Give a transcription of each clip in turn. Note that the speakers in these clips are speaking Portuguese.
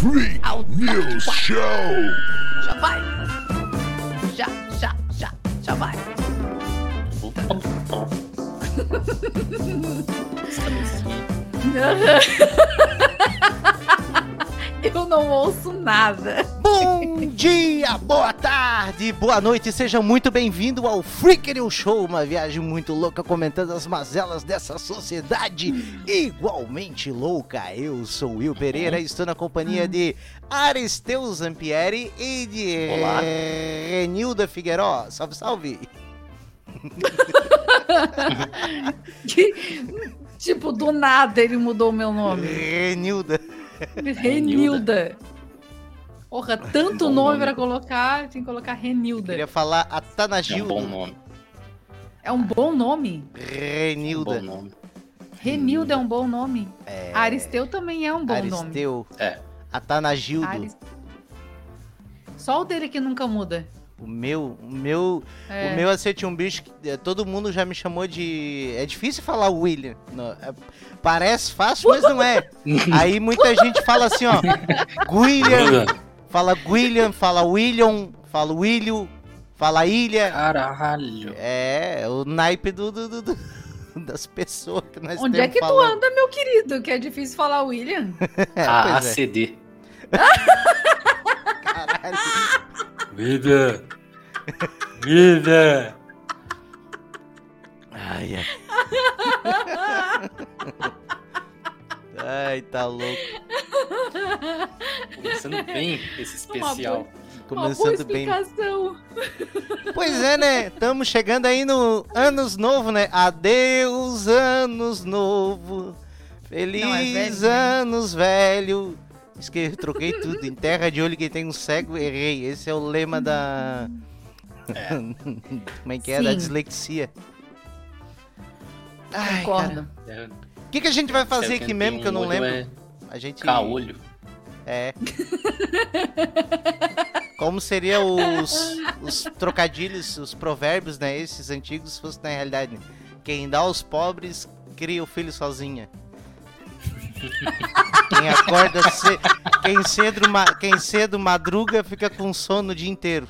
Freak News Show! Já vai! Já, já, já, já vai! Eu não ouço nada. Bom dia, boa tarde, boa noite, seja muito bem-vindo ao Freak News Show, uma viagem muito louca comentando as mazelas dessa sociedade igualmente louca. Eu sou Will Pereira e estou na companhia de Aristeu Zampieri e de Olá. Renilda Figueiró. Salve, salve! Que- tipo, do nada ele mudou o meu nome. Renilda. Renilda. Porra, tanto Bom nome, nome. pra colocar, tem que colocar Renilda. Queria falar É um bom nome. É um bom nome. Um bom Renilda. nome. Renilda é um bom nome. É, Aristeu também é um bom nome. Aristeu. É. Atanagildo. Aris- Só o dele que nunca muda. O meu, o meu, É. o meu acerto um bicho que eh, todo mundo já me chamou de. É difícil falar William. Não, é- parece fácil, mas não é. Aí muita gente fala assim, ó. William, fala William, fala William, fala Willio, fala Ilha. Caralho. É, o naipe do, do- do- do- das pessoas que nós Onde é que tu falando. anda, meu querido? Que é difícil falar William. É, A pois é, ACD. caralho. Vida. Vida. Ai, ai. Ai, tá louco. Começando bem esse especial. Uma boa Começando bem. explicação. Pois é, né? Estamos chegando aí no anos novo, né? Adeus, anos novo. Feliz Não, é velho, né? anos velho. Isso que eu troquei tudo. Em terra de olho que tem um cego, errei. Esse é o lema da. Como é que é? Da Sim. dislexia. Ai, Concordo. É, O que, que a gente vai fazer aqui mesmo que eu não lembro? É A gente. caolho. É. Como seria os, os trocadilhos, os provérbios, né? Esses antigos, se fosse na realidade. né? Quem dá aos pobres, cria o filho sozinha. Quem acorda ce... quem, cedo ma... quem cedo madruga fica com sono o dia inteiro.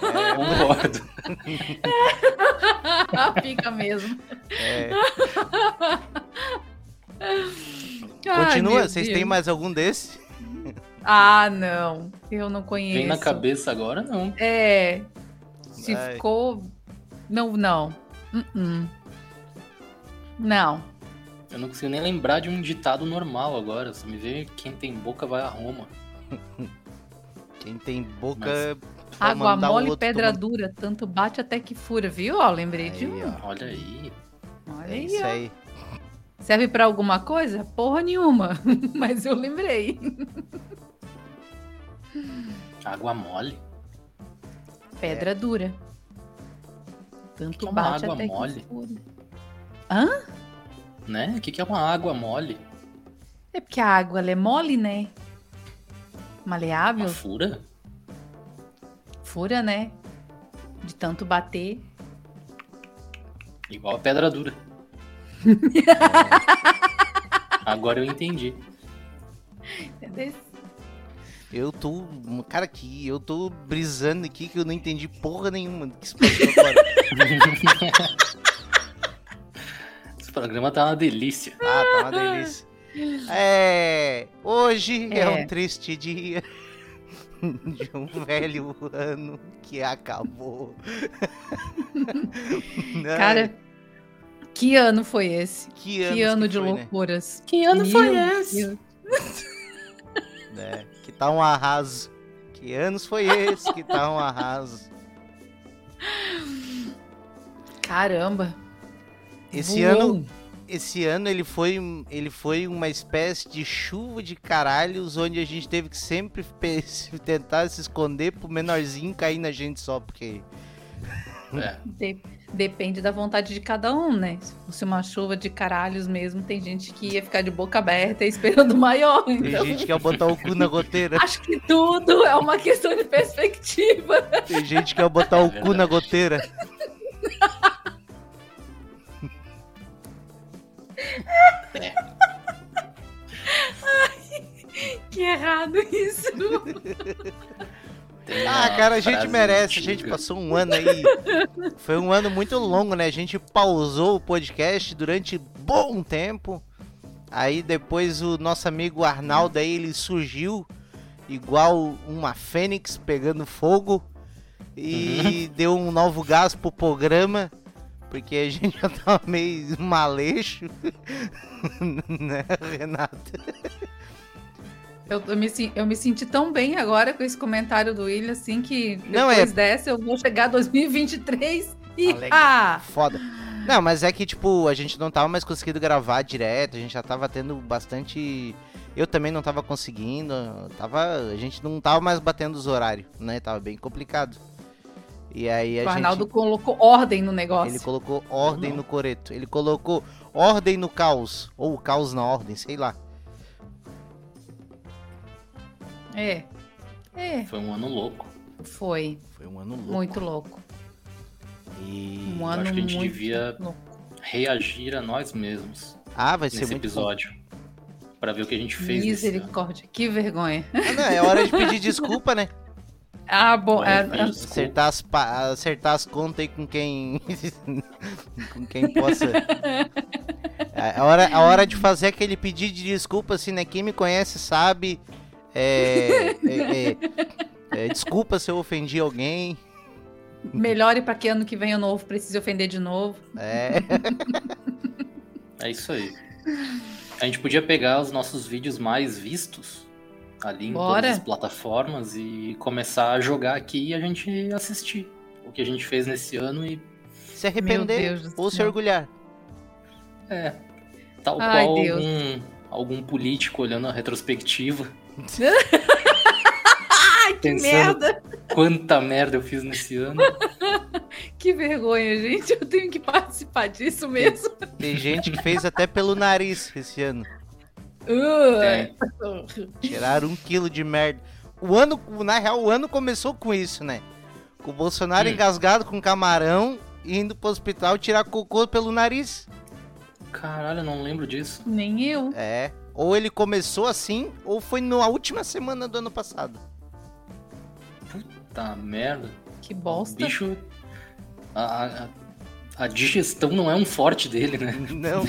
Concordo. Fica mesmo. É. Ai, Continua, vocês Deus. têm mais algum desse? Ah, não. Eu não conheço. Vem na cabeça agora, não. É. Se Ai. ficou. Não, não. Uh-uh. Não. Eu não consigo nem lembrar de um ditado normal agora. Só me vê quem tem boca vai a Roma. Quem tem boca. Mas- vai Água mole, pedra tomar- dura, tanto bate até que fura, viu? Ó, lembrei de Aí, um. ó. Olha aí. Olha É aí, isso ó. aí. Serve pra alguma coisa? Porra nenhuma. Mas eu lembrei. Água mole. Pedra dura. Tanto Que é uma bate água até mole? que fura. Hã? Né? O que, que é uma água mole? É porque a água ela é mole, né? Maleável. Uma fura? Fura, né? De tanto bater. Igual a pedra dura. Agora eu entendi. Entendeu? Eu tô. Cara, aqui, eu tô brisando aqui que eu não entendi porra nenhuma do que se passou agora. Esse programa tá uma delícia. ah, tá uma delícia. É. Hoje é, É. um triste dia. De um velho ano que acabou. Ai, Cara, que ano foi esse? que, Que ano de foi, né? loucuras. Que ano Meu foi esse? É, que tá um arraso. Que anos foi esse que tá um arraso? Caramba. Esse Voou. ano, esse ano ele foi, ele foi uma espécie de chuva de caralhos, onde a gente teve que sempre tentar se esconder pro menorzinho cair na gente só, porque. É. De- depende da vontade de cada um, né? Se fosse uma chuva de caralhos mesmo, tem gente que ia ficar de boca aberta esperando o maior. Tem Então, gente que ia botar o cu na goteira. acho que tudo é uma questão de perspectiva. Tem gente que ia botar o cu na goteira. Que errado isso. Tem Ah, cara, a gente merece. A gente antiga. passou um ano aí. Foi um ano muito longo, né? A gente pausou o podcast durante bom tempo. Aí depois o nosso amigo Arnaldo aí, ele surgiu igual uma fênix pegando fogo e deu um novo gás pro programa. Porque a gente já tava meio maleixo. né, Renato? Eu, eu me, eu me senti tão bem agora com esse comentário do William, assim, que Não, depois é- dessa eu vou chegar 2023 e. Ah! Foda. Não, mas é que, tipo, a gente não tava mais conseguindo gravar direto, a gente já tava tendo bastante. Eu também não tava conseguindo, tava. A gente não tava mais batendo os horários, né? Tava bem complicado. E aí a O Arnaldo gente. colocou ordem no negócio. Ele colocou ordem Não. no coreto. Ele colocou ordem no caos. Ou caos na ordem, sei lá. É. É, Foi um ano louco. foi. Foi um ano louco. Muito louco. E... Um ano acho que a gente devia- louco. Reagir a nós mesmos Ah, vai ser nesse muito episódio. Pra ver o que a gente fez nesse ano. Misericórdia, que vergonha. Ah, não, é hora de pedir desculpa, né? Ah, bom. É, é, Acertar as, pa- acertar as contas aí com quem. com quem possa. É a hora, a hora de fazer aquele pedido de desculpa, assim, né? Quem me conhece sabe. É, é, é, é, desculpa se eu ofendi alguém. melhore pra que ano que vem o novo precise ofender de novo. É, É isso aí. A gente podia pegar os nossos vídeos mais vistos ali em Bora. todas as plataformas e começar a jogar aqui e a gente assistir o que a gente fez nesse ano e se arrepender ou se orgulhar. é tal Ai, qual Deus. algum, algum político olhando a retrospectiva. Ai, que merda! Quanta merda eu fiz nesse ano. Que vergonha, gente. Eu tenho que participar disso mesmo. Tem gente que fez até pelo nariz esse ano. Uh. Tiraram um quilo de merda. O ano, na real, o ano começou com isso, né? Com o Bolsonaro Hum. engasgado com camarão, indo pro hospital tirar cocô pelo nariz. Caralho, eu não lembro disso. Nem eu. É. Ou ele começou assim, ou foi na última semana do ano passado. Tá merda. Que O bosta. bicho. A, a, a digestão não é um forte dele, né? Não.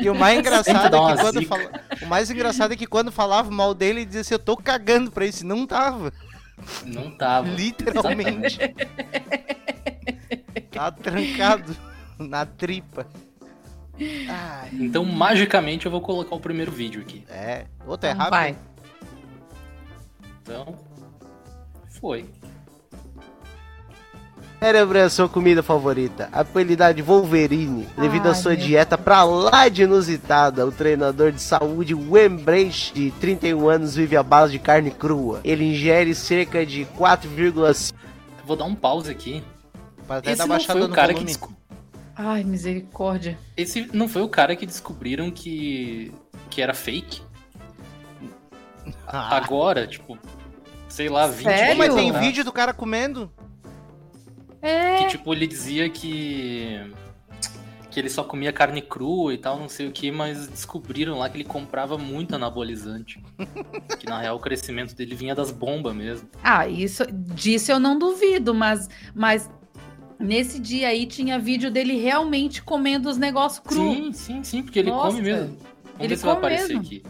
E o mais engraçado é que quando fala... O mais engraçado é que quando falava mal dele, ele dizia assim, eu tô cagando pra isso. Não tava. Não tava. Literalmente. tá trancado na tripa. Ai, Então, magicamente, eu vou colocar o primeiro vídeo aqui. é. Outro é rápido. vai. Então, foi. Cérebro é a sua comida favorita. Apelidade Wolverine, devido à sua meu dieta pra lá de inusitada. O treinador de saúde Wembrich, de 31 anos, vive à base de carne crua. Ele ingere cerca de 4,5 Eu Vou dar um pause aqui. Pra até Esse dar não foi o no cara que desco- Ai, misericórdia. Esse não foi o cara que descobriram que que era fake. Ah, Agora, tipo, sei lá, 20 Sério? Mas tem vídeo do cara comendo? É. que tipo ele dizia que que ele só comia carne crua e tal, não sei o que, mas descobriram lá que ele comprava muito anabolizante. que na real o crescimento dele vinha das bombas mesmo. Ah, isso disso eu não duvido, mas, mas nesse dia aí tinha vídeo dele realmente comendo os negócios cru. Sim, sim, sim, porque ele Nossa, come mesmo. Vamos ele ver se vai aparecer mesmo. aqui.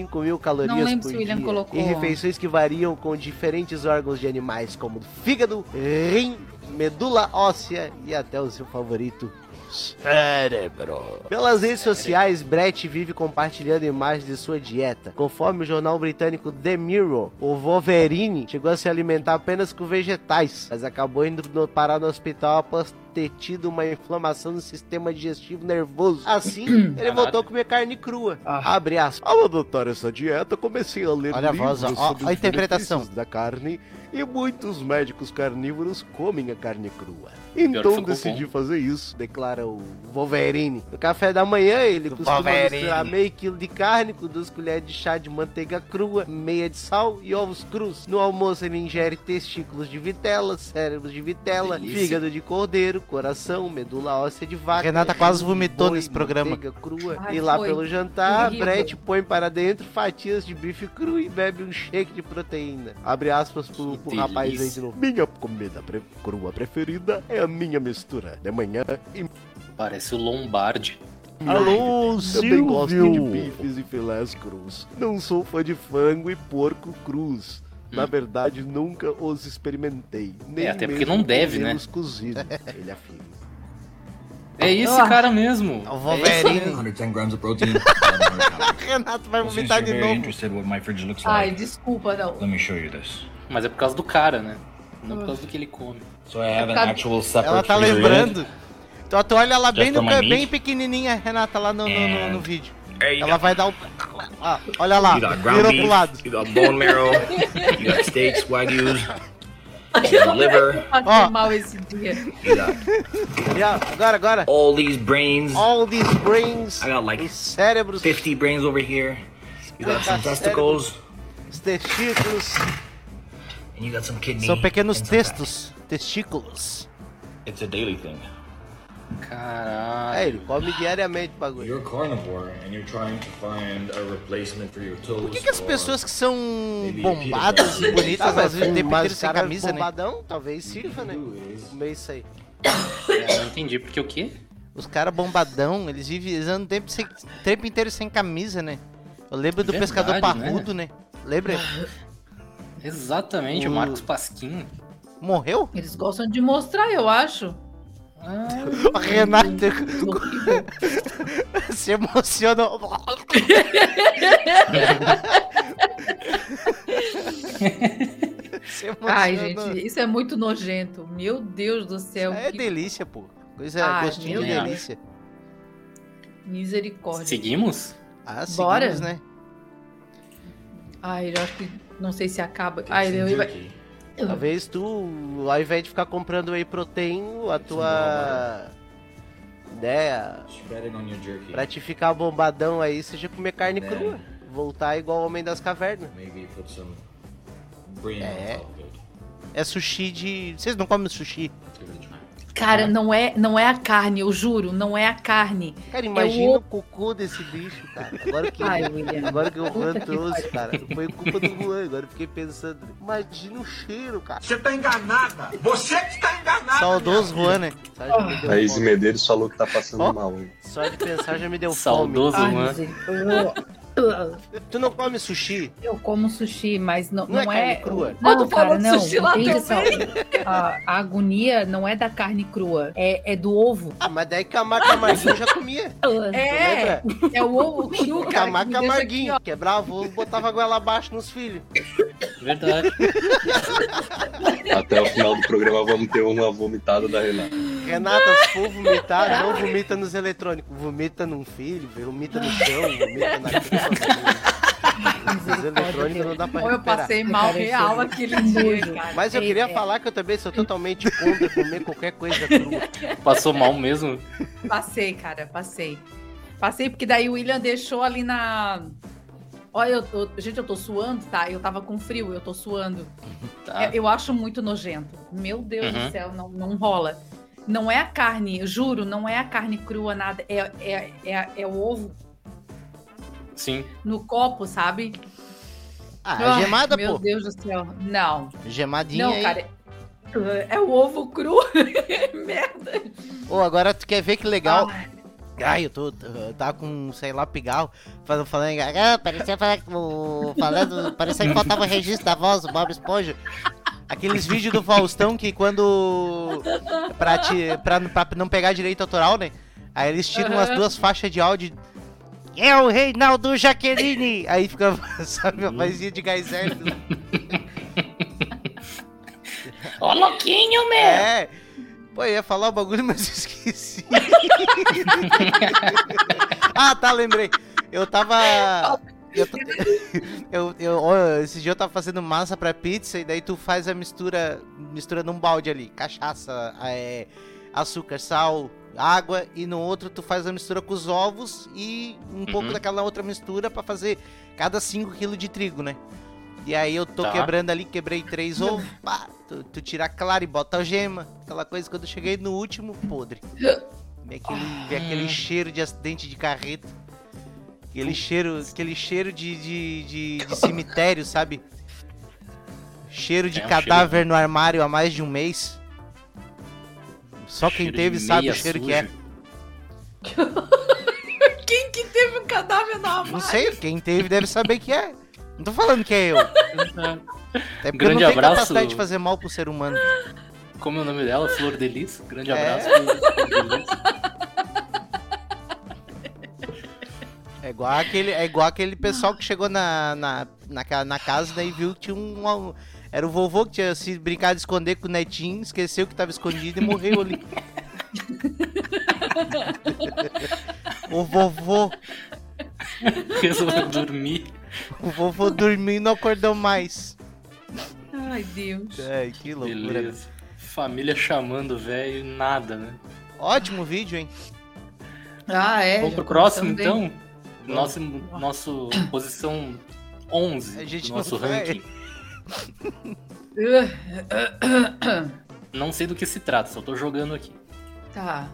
Mil calorias Não lembro por se o William dia. colocou. Em refeições que variam com diferentes órgãos de animais, como fígado, rim, medula óssea e até o seu favorito, cérebro. Pelas redes sociais, Brett vive compartilhando imagens de sua dieta. Conforme o jornal britânico The Mirror, o Wolverine chegou a se alimentar apenas com vegetais, mas acabou indo no- parar no hospital após ter tido uma inflamação no sistema digestivo nervoso. Assim, ele Caraca. voltou a comer carne crua. Ah. Abre aspas. Ao adotar essa dieta, comecei a ler Olha a voz, ó, a interpretação. da carne e muitos médicos carnívoros comem a carne crua. Então decidi fazer isso, declara o Wolverine. No café da manhã, ele costuma Wolverine. misturar meio quilo de carne com duas colheres de chá de manteiga crua, meia de sal e ovos crus. No almoço, ele ingere testículos de vitela, cérebros de vitela, Delícia. fígado de cordeiro, coração, medula óssea de vaca. Renata quase vomitou boi, nesse programa. manteiga crua. Ai, e lá foi. pelo jantar. Brett põe para dentro fatias de bife cru e bebe um shake de proteína. Abre aspas pro, pro rapaz aí de novo. Minha comida pre- crua preferida é a minha mistura de manhã e Parece o Lombardi. Alô, Também gosto de Silvio! bifes e filés crus. Não sou fã de frango e porco crus. Na Hum. verdade, nunca os experimentei. Nem É, até porque não deve, né? cozidos. Ele afirma. É esse Ah. cara mesmo. O É Wolverine. esse mesmo. 110 grams of protein. 1100 calories. Renato vai vomitar de novo. Ai, like, desculpa, não. let me show you this. Mas é por causa do cara, né? Não por causa do que ele come. So I have an Tá- actual separate Ela tá freezer lembrando. Tu, tu olha lá bem, no, bem pequenininha, Renata, lá no, no, no- no And- vídeo. you Ela vai dar o... Ah, olha lá, virou pro lado. you got bone marrow, you got steaks, wagyus, you got liver, Ó. mal esse dia. agora, agora. all these brains. All these brains, I got like os cérebros, 50 brains over here. You got some testicles, os testículos. and you got some kidney. São pequenos textos, testículos. It's a daily thing. Caralho. É, ele come diariamente o bagulho. You're carnivore and you're trying to find a replacement for your toes. Por que, que as pessoas que são bombadas e bonitas, às vezes, mas inteiro sem camisa, né? bombadão, talvez sirva, né? Comer isso aí. Eu não entendi. Porque o quê? Os caras bombadão, eles vivem eles andam o tempo, sem- o tempo inteiro sem camisa, né? Eu lembro do Verdade, pescador né? parrudo, né? Lembra? Exatamente, o O- Marcos Pasquim. Morreu? Eles gostam de mostrar, eu acho. O Renato se emocionou. se emocionou. Ai, gente, isso é muito nojento. Meu Deus do céu. É que delícia, pô. Coisa, Ai, gostinho de Deus. delícia. misericórdia. seguimos? Ah, Bora. seguimos, né? Ai, eu acho que não sei se acaba. Ai, eu, jerky. Talvez tu, ao invés de ficar comprando whey protein, a tua jerky. pra te ficar bombadão aí seja comer carne Né? crua. Voltar igual o Homem das Cavernas. Maybe put some brain É. É sushi de. Vocês não comem sushi? Cara, não é, não é a carne, eu juro, não é a carne. Cara, imagina o- o cocô desse bicho, cara. Agora que, Ai, William. agora que o Juan trouxe, cara. Foi culpa do Juan, agora eu fiquei pensando. Imagina o cheiro, cara. Você tá enganada! Você que está enganada! Saudoso Juan, né? Thaís fome. Medeiros falou que tá passando Ó. mal. hein? Só de pensar já me deu Saudoso, Ai, mano. misericórdia. Tu não come sushi? Eu como sushi, mas não, Não é não, carne crua? Não, tu cara, não. sushi lá Entende essa- a, a agonia não é da carne crua, é, é do ovo. Ah, mas daí Camargo Camarguinho já comia. É, é o ovo cru, cara. Que deixa aqui, Camarguinho. Quebrava o ovo, botava a goela abaixo nos filhos. Verdade. Até o final do programa vamos ter uma vomitada da Renata. Renata, se for vomitar, não vomita nos eletrônicos. Vomita num filho, vomita no chão, vomita na cama. Os eletrônicos não dá pra Ou eu recuperar. passei mal Cara, real aquele dia, cara. Mas eu É, queria é, falar que eu também sou totalmente contra comer qualquer coisa crua. Passou mal mesmo? Passei, cara, passei. Passei porque daí o William deixou ali na. Olha, eu, eu- gente, eu tô suando, tá? Eu tava com frio, eu tô suando. Tá. É, eu acho muito nojento. Meu Deus Uhum. do céu, não, não rola. Não é a carne, eu juro, não é a carne crua, nada. É, é, é, é o ovo Sim. no copo, sabe? Ah, Ai, gemada, Meu pô. Deus do céu. Não, Gemadinha não, aí. cara. É o ovo cru. Merda. Ô, agora tu quer ver que legal? Ai, Ai, eu tô. Eu tava com, sei lá, pigarro, falando, falando, ah, parecia falar- o- falando, parecia que faltava o registro da voz do Bob Esponja. Aqueles vídeos do Faustão que quando. Pra, te, pra, pra não pegar direito autoral, né? Aí eles tiram as Aham. duas faixas de áudio. É o Reinaldo Jaqueline! Aí fica, sabe, a vozinha de gás hélio. Ô, louquinho, meu! É. Pô, eu ia falar o bagulho, mas esqueci. ah, tá, lembrei. Eu tava. Eu, eu, eu, esse dia eu tava fazendo massa pra pizza e daí tu faz a mistura mistura num balde ali, cachaça, é, açúcar, sal, água e no outro tu faz a mistura com os ovos e um pouco Uhum. daquela outra mistura pra fazer cada 5 kg de trigo, né? E aí eu tô Tá. quebrando ali, quebrei três ovos. pá, tu, tu tira a clara e bota a gema. Aquela coisa, quando eu cheguei no último, podre. Vem aquele, vem aquele cheiro de acidente de carreta. Aquele cheiro, aquele cheiro de, de, de, de cemitério, sabe? Cheiro de É um cadáver no armário há mais de um mês. Só quem Cheiro teve sabe o cheiro que suja. é. Quem que teve um cadáver na armário? Não sei, quem teve deve saber que é. Não tô falando que é eu. Até porque eu Grande não tenho abraço. capacidade de fazer mal pro ser humano. Como é o nome dela? Flor Delis. Grande É. abraço. Flor Delis. igual aquele, é igual aquele pessoal que chegou na, na, na, na casa daí viu que tinha um, Era o vovô que tinha se brincado de esconder com o netinho, esqueceu que tava escondido e morreu ali. o vovô, Resolveu dormir. o vovô dormiu e não acordou mais. Ai, Deus. Ai, que loucura. Beleza. Família chamando o velho e nada, né? Ótimo vídeo, hein? Ah, é. Vamos pro próximo, então? Nosso, nosso posição 11 A gente nosso não ranking. Não sei do que se trata, só tô jogando aqui. Tá.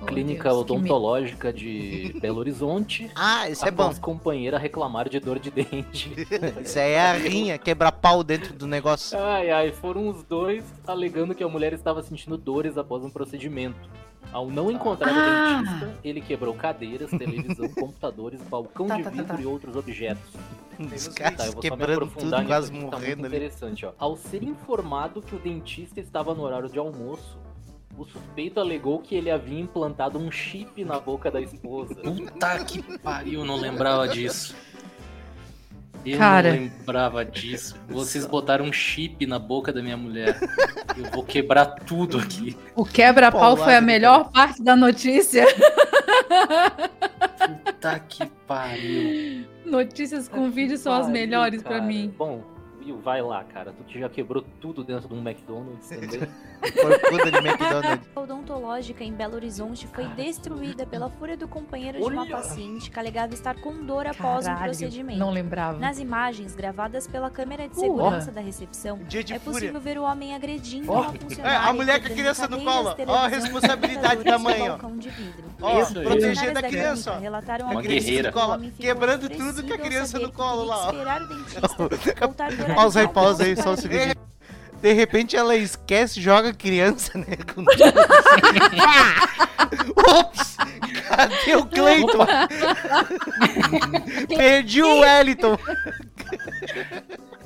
Oh, Clínica Deus. Odontológica de Belo Horizonte. Ah, isso é bom. companheira reclamar de dor de dente. Isso aí é a rinha, quebrar pau dentro do negócio. Ai, ai, foram os dois alegando que a mulher estava sentindo dores após um procedimento. Ao não encontrar Ah. o dentista, ele quebrou cadeiras, televisão, computadores, balcão Tá, de tá, tá, vidro tá. e outros objetos. Os Tá, caras eu vou só me quebrando tudo, quase tá morrendo muito ali. interessante, ó. Ao ser informado que o dentista estava no horário de almoço, o suspeito alegou que ele havia implantado um chip na boca da esposa. Puta que pariu, não lembrava disso. Eu Cara. não lembrava disso. Vocês botaram um chip na boca da minha mulher. Eu vou quebrar tudo aqui. O quebra-pau foi a melhor parte da notícia. Puta que pariu. Notícias com vídeo são as Pariu, melhores pra cara. mim. Bom, vai lá, cara. Tu já quebrou tudo dentro de um McDonald's também. De McDonald's. A odontológica em Belo Horizonte foi destruída pela fúria do companheiro de uma Olha! paciente que alegava estar com dor após um Caralho, procedimento. Não lembrava. Nas imagens gravadas pela câmera de segurança da recepção, é fúria. possível ver o homem agredindo Ó. uma funcionária. É, a mulher com a criança no colo. Ó, a responsabilidade da mãe, ó. Ó, a da criança, ó. relataram Uma guerreira. que o homem ficou Quebrando tudo com a criança no colo lá, ó. esperar o dentista Pausa aí, pausa aí, só um para segundo. De repente ela esquece, joga criança, né? Com... Ops! Cadê o Cleiton? Perdi o Wellington.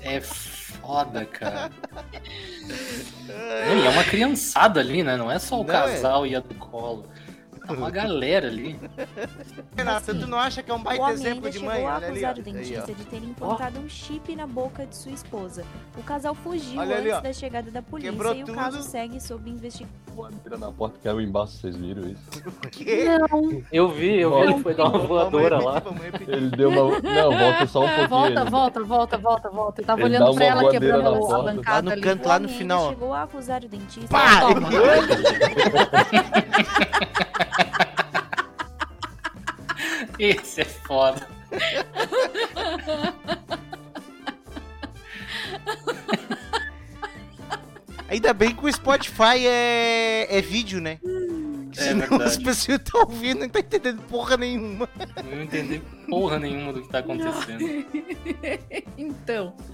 É foda, cara. Não, e é uma criançada ali, né? Não é só o Não, casal e a do colo. É uma galera ali. Renata, tu não acha que é um O baita homem exemplo ainda de chegou mãe? a Olha ali, ó. acusar o Aí, dentista ó. de ter implantado um chip na boca de sua esposa. O casal fugiu ali, antes ó. da chegada da polícia Quebrou e o tudo. caso segue sob investigação. Voadeira na porta, caiu embaixo, vocês viram isso? O quê? Eu vi, eu vi, ele foi dar uma voadora lá. Ele deu uma. Não, volta só um pouquinho. Volta, ele- volta, volta, volta, volta. Eu tava Ele olhando pra ela quebrando a bancada Lá no ali. canto, O lá no homem final. chegou a acusar o dentista. Pá! Toma. Esse é foda. Ainda bem que o Spotify é, é vídeo, né? É Senão as verdade. pessoas estão ouvindo e não estão entendendo porra nenhuma. Não entendi porra nenhuma do que tá acontecendo. Então.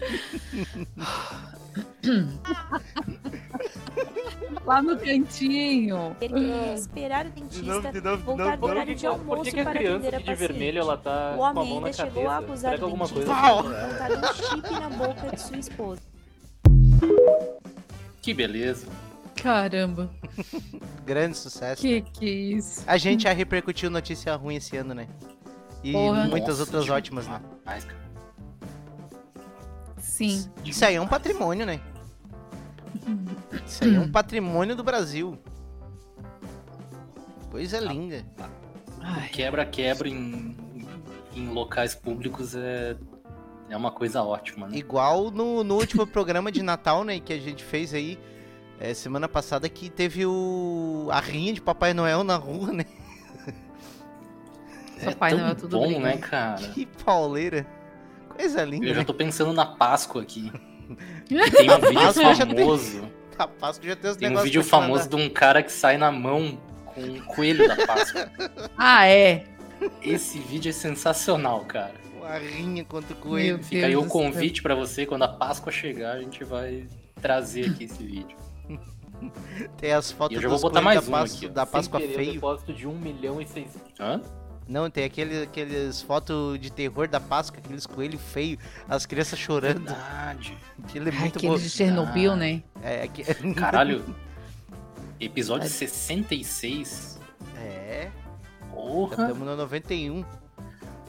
Lá no cantinho. Ele queria esperar o dentista de novo, voltar do horário que, de que- por almoço que, que a para criança atender a aqui de vermelho ela tá O com a homem mão na ainda chegou a cabeça? acusar que o alguma dentista coisa de implantado um chip na boca de sua esposa. Que beleza. Caramba. Grande sucesso. Que que é isso? A gente já repercutiu notícia ruim esse ano, né? E Porra. muitas Nossa, outras tipo, ótimas, né? rapaz, cara. Sim. Isso aí é um patrimônio, né? Isso aí é um patrimônio do Brasil. Coisa linda. Quebra-quebra em, em locais públicos é, é uma coisa ótima, né? Igual no, no último programa de Natal, né? Que a gente fez aí é, semana passada, que teve o a rinha de Papai Noel na rua, né? É Papai tão Noel é tudo bom, brigando. né, cara? Que pauleira. Coisa linda, Eu já né? tô pensando na Páscoa aqui. E tem um vídeo Páscoa já tem- famoso. A Páscoa já tem os Tem um vídeo famoso de um cara que sai na mão com um coelho da Páscoa. Ah, é. Esse vídeo é sensacional, cara. Uma rinha contra o Meu coelho. Fica aí Deus o do céu. convite pra você, quando a Páscoa chegar, a gente vai trazer aqui esse vídeo. Tem as fotos eu já vou dos botar mais da Páscoa, aqui, da Páscoa Sem querer, um feio. depósito de 1 milhão e 600. Hã? Não, tem aquele, aqueles fotos de terror da Páscoa, aqueles coelhos feios, as crianças chorando. Verdade. Aquilo é Ai, muito aquele bom. de Chernobyl, né? É, aqui... Caralho. Episódio 66. é, Porra. estamos no 91.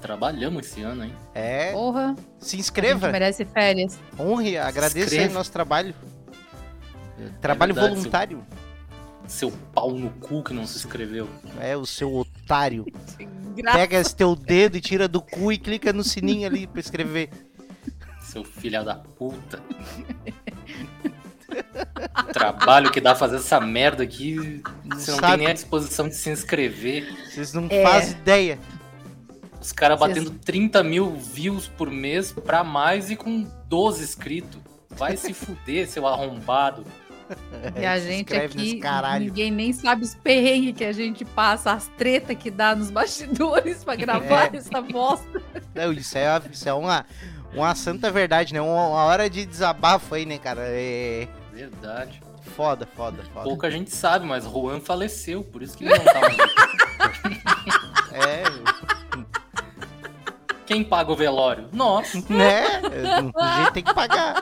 Trabalhamos esse ano, hein? É, Porra. se A inscreva, gente merece férias. honre, agradeça o nosso trabalho. Trabalho verdade, voluntário. Seu pau no cu que não se inscreveu. É, o seu otário. Pega esse teu dedo e tira do cu e clica no sininho ali pra escrever. Seu filho da puta. Trabalho que dá fazer essa merda aqui. Não Você não sabe, tem nem a disposição de se inscrever. vocês não É. fazem ideia. Os caras Vocês- batendo 30 mil views por mês pra mais e com 12 inscritos. Vai se fuder, seu arrombado. E a É, gente aqui, ninguém nem sabe os perrengues que a gente passa, as tretas que dá nos bastidores pra gravar É. essa bosta. Não, isso é, isso é uma, uma santa verdade, né? Uma, uma hora de desabafo aí, né, cara? É Verdade. foda, foda, foda. Pouca gente sabe, mas Juan faleceu, por isso que ele não tá mais aqui. É, Quem paga o velório? Nós. né? A gente tem que pagar.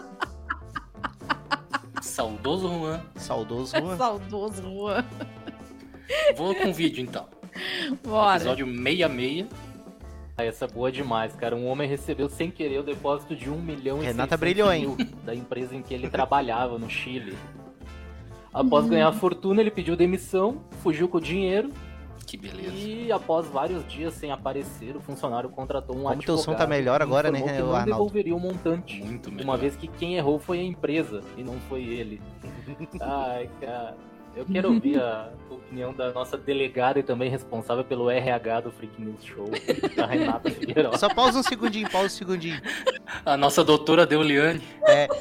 Saudoso Juan. Saudoso Juan. Saudoso Juan. Vou com o vídeo então. Bora. Episódio 66. Ah, essa é boa demais, cara. Um homem recebeu sem querer o depósito de 1 milhão e Renata 600 brilhou, hein? mil da empresa em que ele trabalhava no Chile. Após ganhar a fortuna, ele pediu demissão, fugiu com o dinheiro Que beleza. e após vários dias sem aparecer, o funcionário contratou um Como advogado. teu som tá melhor agora, né, que o não devolveria o montante. Muito melhor. Uma vez que quem errou foi a empresa e não foi ele. Ai, cara. Eu quero ouvir a opinião da nossa delegada e também responsável pelo RH do Freak News Show, a Renata Figueiredo. Só pausa um segundinho, pausa um segundinho. A nossa doutora Deuliane. É.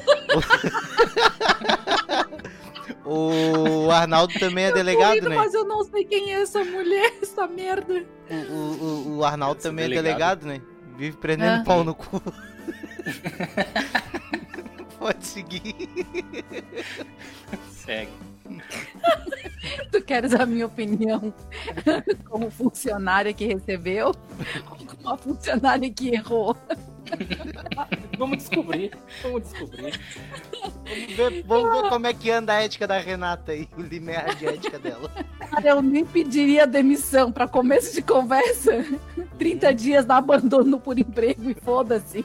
O, Arnaldo também é delegado, Corrido, né? Mas eu não sei quem é essa mulher, essa merda. O, o, o- o Arnaldo Esse também é delegado. delegado, né? Vive prendendo Ah. pau no cu. Pode seguir. Segue. Tu queres a minha opinião como funcionária que recebeu ou como a funcionária que errou? Vamos descobrir, vamos descobrir. Vamos ver, vamos ver como é que anda a ética da Renata aí, o limiar de ética dela. Cara, eu nem pediria demissão para começo de conversa. 30 dias dá abandono por emprego e foda-se.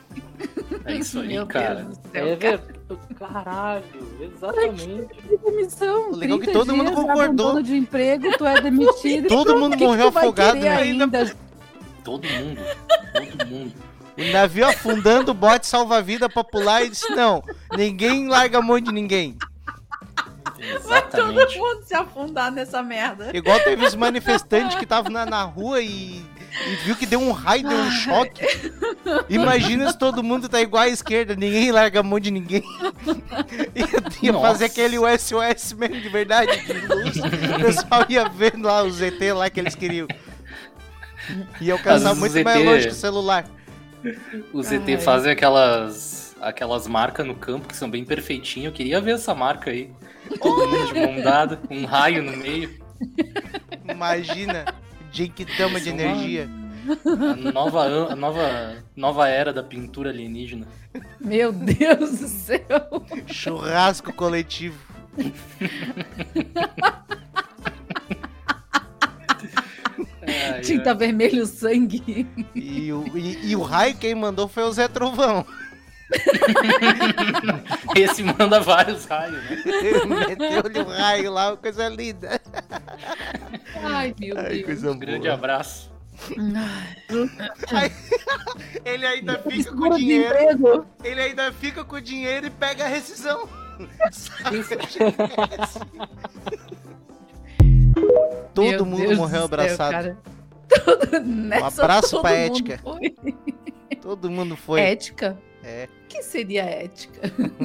É isso aí, Meu cara. Céu, É verdade. Caralho, exatamente. demissão. O legal que 30 todo mundo dias, concordou. abandono de emprego, tu é demitido. Todo mundo O que que morreu afogado ainda. Todo mundo. Todo mundo. O navio afundando, o bote salva-vida pra pular e disse: Não, ninguém larga a mão de ninguém. Vai todo Exatamente. mundo se afundar nessa merda. Igual teve os manifestantes que estavam na, na rua e, e viu que deu um raio, deu um choque. Imagina se todo mundo tá igual à esquerda, ninguém larga a mão de ninguém. Ia, ia Nossa. fazer aquele SOS mesmo de verdade, de luz. O pessoal ia vendo lá os ET lá que eles queriam. Ia alcançar muito mais ET longe que o celular. Os ZT Ai. fazem aquelas aquelas marcas no campo que são bem perfeitinhas. Eu queria ver essa marca aí. Todo mundo de mão dada, um raio no meio. Imagina, de Isso é uma- energia. A nova, a nova, nova era da pintura alienígena. Meu Deus do céu. Churrasco coletivo. Ai, Tinta ai. vermelho sangue. E o, e, e o raio quem mandou foi o Zé Trovão. Esse manda vários raios, né? Meteu-lhe o raio lá, coisa linda. Ai, meu Ai, Deus. coisa Um grande boa. abraço. Ele ainda fica com o dinheiro. Ele ainda fica com o dinheiro e pega a rescisão. Todo Meu mundo Deus morreu céu, abraçado. cara. Nessa abraço todo pra mundo ética. foi. Todo mundo foi. Ética? É, O que seria ética?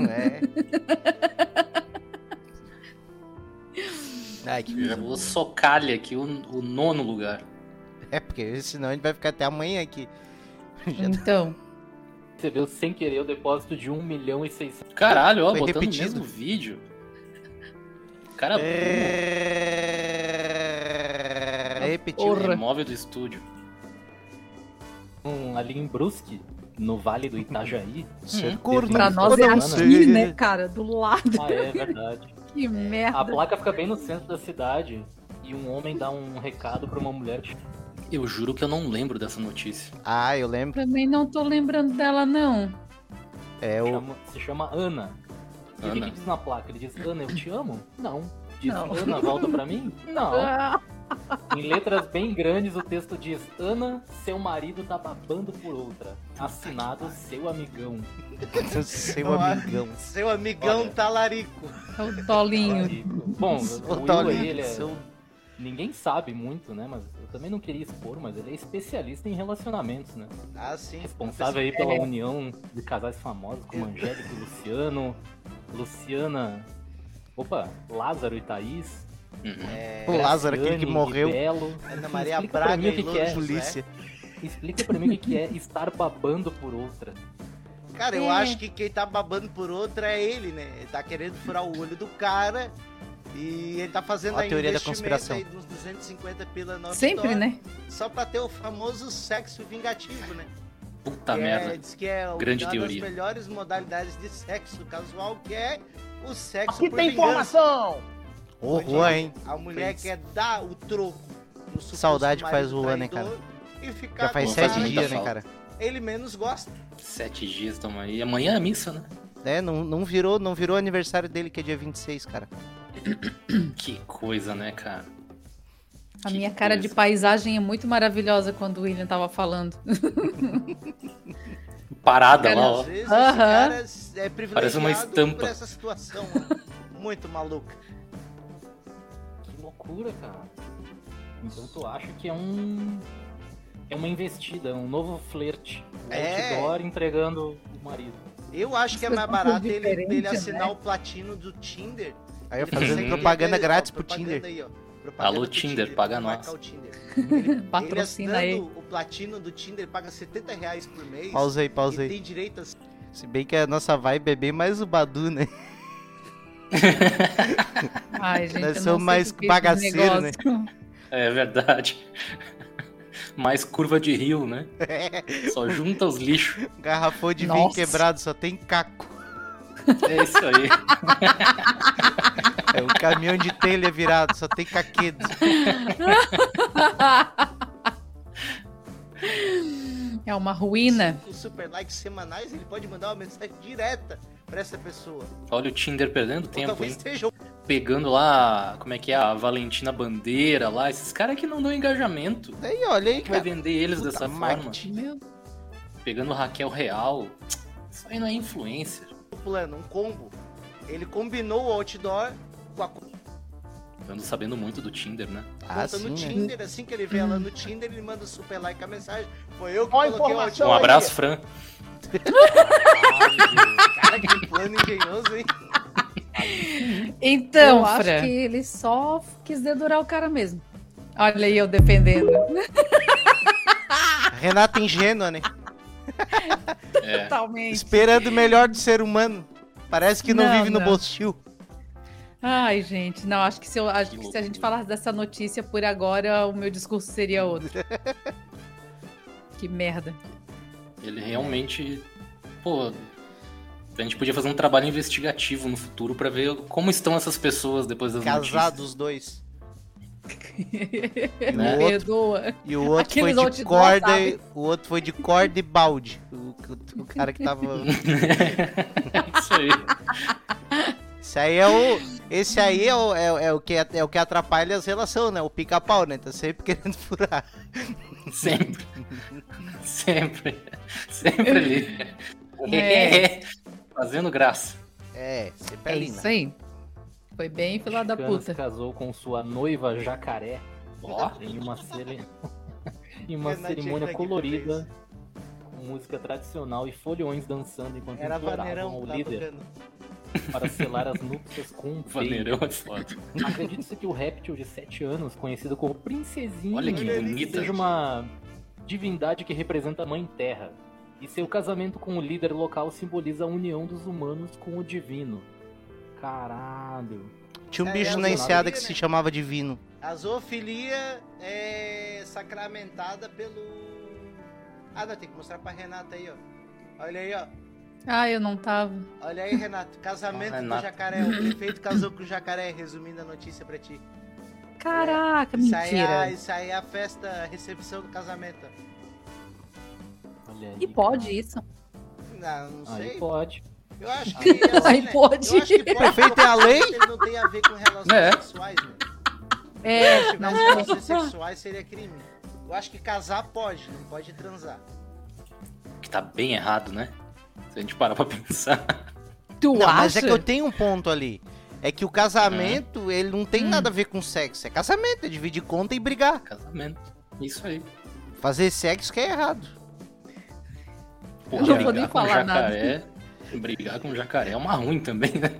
é. Ai, que Eu já vou socar-lhe aqui o, o nono lugar. É, porque senão a gente vai ficar até amanhã aqui. Já tá- Então, Você viu sem querer o depósito de 1 milhão e 600. Caralho, ó, Foi botando repetido. no mesmo vídeo. Cara, É... Repetiu. Porra. burro, imóvel do estúdio. Um, ali em Brusque, no Vale do Itajaí. Hum. corno pra nós é aqui, né, cara? Do lado. Ah, é verdade. Que A merda. placa fica bem no centro da cidade. E um homem dá um recado pra uma mulher. Eu juro que eu não lembro dessa notícia. Ah, eu lembro. Também não tô lembrando dela, não. É o. chama- se chama Ana. E o que, que diz na placa? Ele diz, Ana, eu te amo? Não. Diz, Não. Ana, volta pra mim? Não. Em letras bem grandes, o texto diz: Ana, seu marido tá babando por outra. Assinado seu amigão. Seu amigão. Seu amigão Olha. talarico. é o Dolinho. Bom, o Will Dolinho, aí, ele é... seu- Ninguém sabe muito, né? Mas eu também não queria expor, mas ele é especialista em relacionamentos, né? Ah, sim. Responsável aí pela união de casais famosos como Angélica e Luciano, Luciana. Opa, Lázaro e Thaís. Uhum. É, O Lázaro, aquele que morreu. Belo. Ana Maria Explica pra Braga mim o e que, que é. Polícia. Explica pra mim o que, é estar babando por outra. Cara, eu É. acho que quem tá babando por outra é ele, né? Ele tá querendo furar o olho do cara e ele tá fazendo a teoria da conspiração. aí dos 250 pila no Sempre, né? Só pra ter o famoso sexo vingativo, né? Puta que é, merda. diz que é Grande uma teoria. das melhores modalidades de sexo casual, que é o sexo Aqui por tem vingança. informação! Horror, hein? A mulher quer dar o troco no Saudade que faz o ano, hein, E ficar Já faz sete cara dias, né, cara? Ele menos gosta. Sete dias, tamo aí. Amanhã é missa, né? É, não, não virou, não virou aniversário dele, que é dia 26, cara. Que coisa, né, cara? A Que minha cara de coisa. paisagem é muito maravilhosa quando o William tava falando. Parada Cara, lá, Às ó. vezes Aham. esse cara é privilegiado Parece uma estampa. por essa situação muito maluca. Que loucura, cara. Então tu acha que é um. É uma investida, é um novo flerte. O É. outdoor entregando o marido. Eu acho que é Vocês mais barato ele, ele assinar né? o platino do Tinder. Aí eu fazendo propaganda ver, ó, grátis pro propaganda Tinder. aí, ó. Propaganda Alô, pro Tinder, paga nós. o Tinder. Ele, Patrocina ele aí. o platino do Tinder, paga 70 reais por mês. Pausa aí, pausa aí. tem direito a Se bem que a nossa vibe é bem mais o Badu, né? Ai, gente, Nós somos mais o que é esse bagaceiro, né? negócio. É verdade. Mais curva de rio, né? Só junta os lixos. Garrafão de vinho Nossa. quebrado, só tem caco. É isso aí. É um caminhão de telha virado, só tem caquedo. É uma ruína. com super likes semanais, ele pode mandar uma mensagem direta pra essa pessoa. Olha o Tinder perdendo Ou tempo, hein? esteja Pegando lá, como é que é? A Valentina Bandeira lá. Esses caras que não dão engajamento. Daí, olha aí, que vai cara. vender eles Puta dessa forma? Pegando Raquel Real. Isso aí não é influencer. Plano, um combo. Ele combinou o outdoor com a Eu ando sabendo muito do Tinder, né? Ah, conta no sim, né? Tinder. Assim que ele vê ela no Tinder, ele manda super like a mensagem. Foi eu que Ó a coloquei o. Um abraço, Fran. Cara, que plano engenhoso, hein? Então, Eu acho Fran. que ele só quis dedurar o cara mesmo. Olha aí eu defendendo. Renata ingênua, né? É. Totalmente. Esperando o melhor do ser humano. Parece que não, Não, vive no não. Bostil. Ai, gente, não, acho que se, eu, acho Que que se a gente falasse dessa notícia por agora, o meu discurso seria outro. que merda. Ele realmente. Pô. A gente podia fazer um trabalho investigativo no futuro pra ver como estão essas pessoas depois das Casados os dois. Né? Outro, Perdoa. e o outro Aqueles foi de corda, e- o outro foi de corda e balde. O, o- o cara que tava. É isso aí. Esse aí é o. Esse aí é o, é, é o, que, é o que atrapalha as relações, né? O pica-pau, né? Tá sempre querendo furar. Sempre. Sempre. Sempre ali. É. Fazendo graça. É, sempre É ali, isso né? aí. Foi bem fila da puta. se casou com sua noiva jacaré Ó. em uma, cele... em uma cerimônia colorida música tradicional e folhões dançando enquanto Era imploravam tava líder para selar as núpcias com um. Vaneirão é foda. Acredita-se que o réptil de 7 anos, conhecido como Princesinha, Olha que bonita. seja uma divindade que representa a Mãe Terra. E seu casamento com o líder local simboliza a união dos humanos com o divino. Caralho. Tinha um É, bicho é na enseada que se né? chamava Divino. A zoofilia é sacramentada pelo. Ah, não, tem que mostrar pra Renata aí, ó. Olha aí, ó. Ah, eu não tava. Olha aí, Renato. Casamento Ó, com jacaré. O prefeito casou com o jacaré, resumindo a notícia pra ti. Caraca, Isso aí, é, mentira. isso aí é a festa, a recepção do casamento. Olha aí. E pode isso? Não, não Aí sei. pode. Eu acho que. assim, Aí né, pode. Eu acho que pode. Prefeito é a lei? Ele não tem a ver com relações É. sexuais, né? É, Se tivesse relações sexuais, seria crime. Eu acho que casar pode, não pode transar. Que tá bem errado, né? Se a gente parar pra pensar. Tu Não, acha? mas é que eu tenho um ponto ali. É que o casamento, ele não tem Hum. nada a ver com sexo. É casamento, é dividir conta e brigar. Casamento. Isso aí. Fazer sexo que é errado. Pô, Eu não vou nem falar nada. Brigar com jacaré é uma ruim também, né?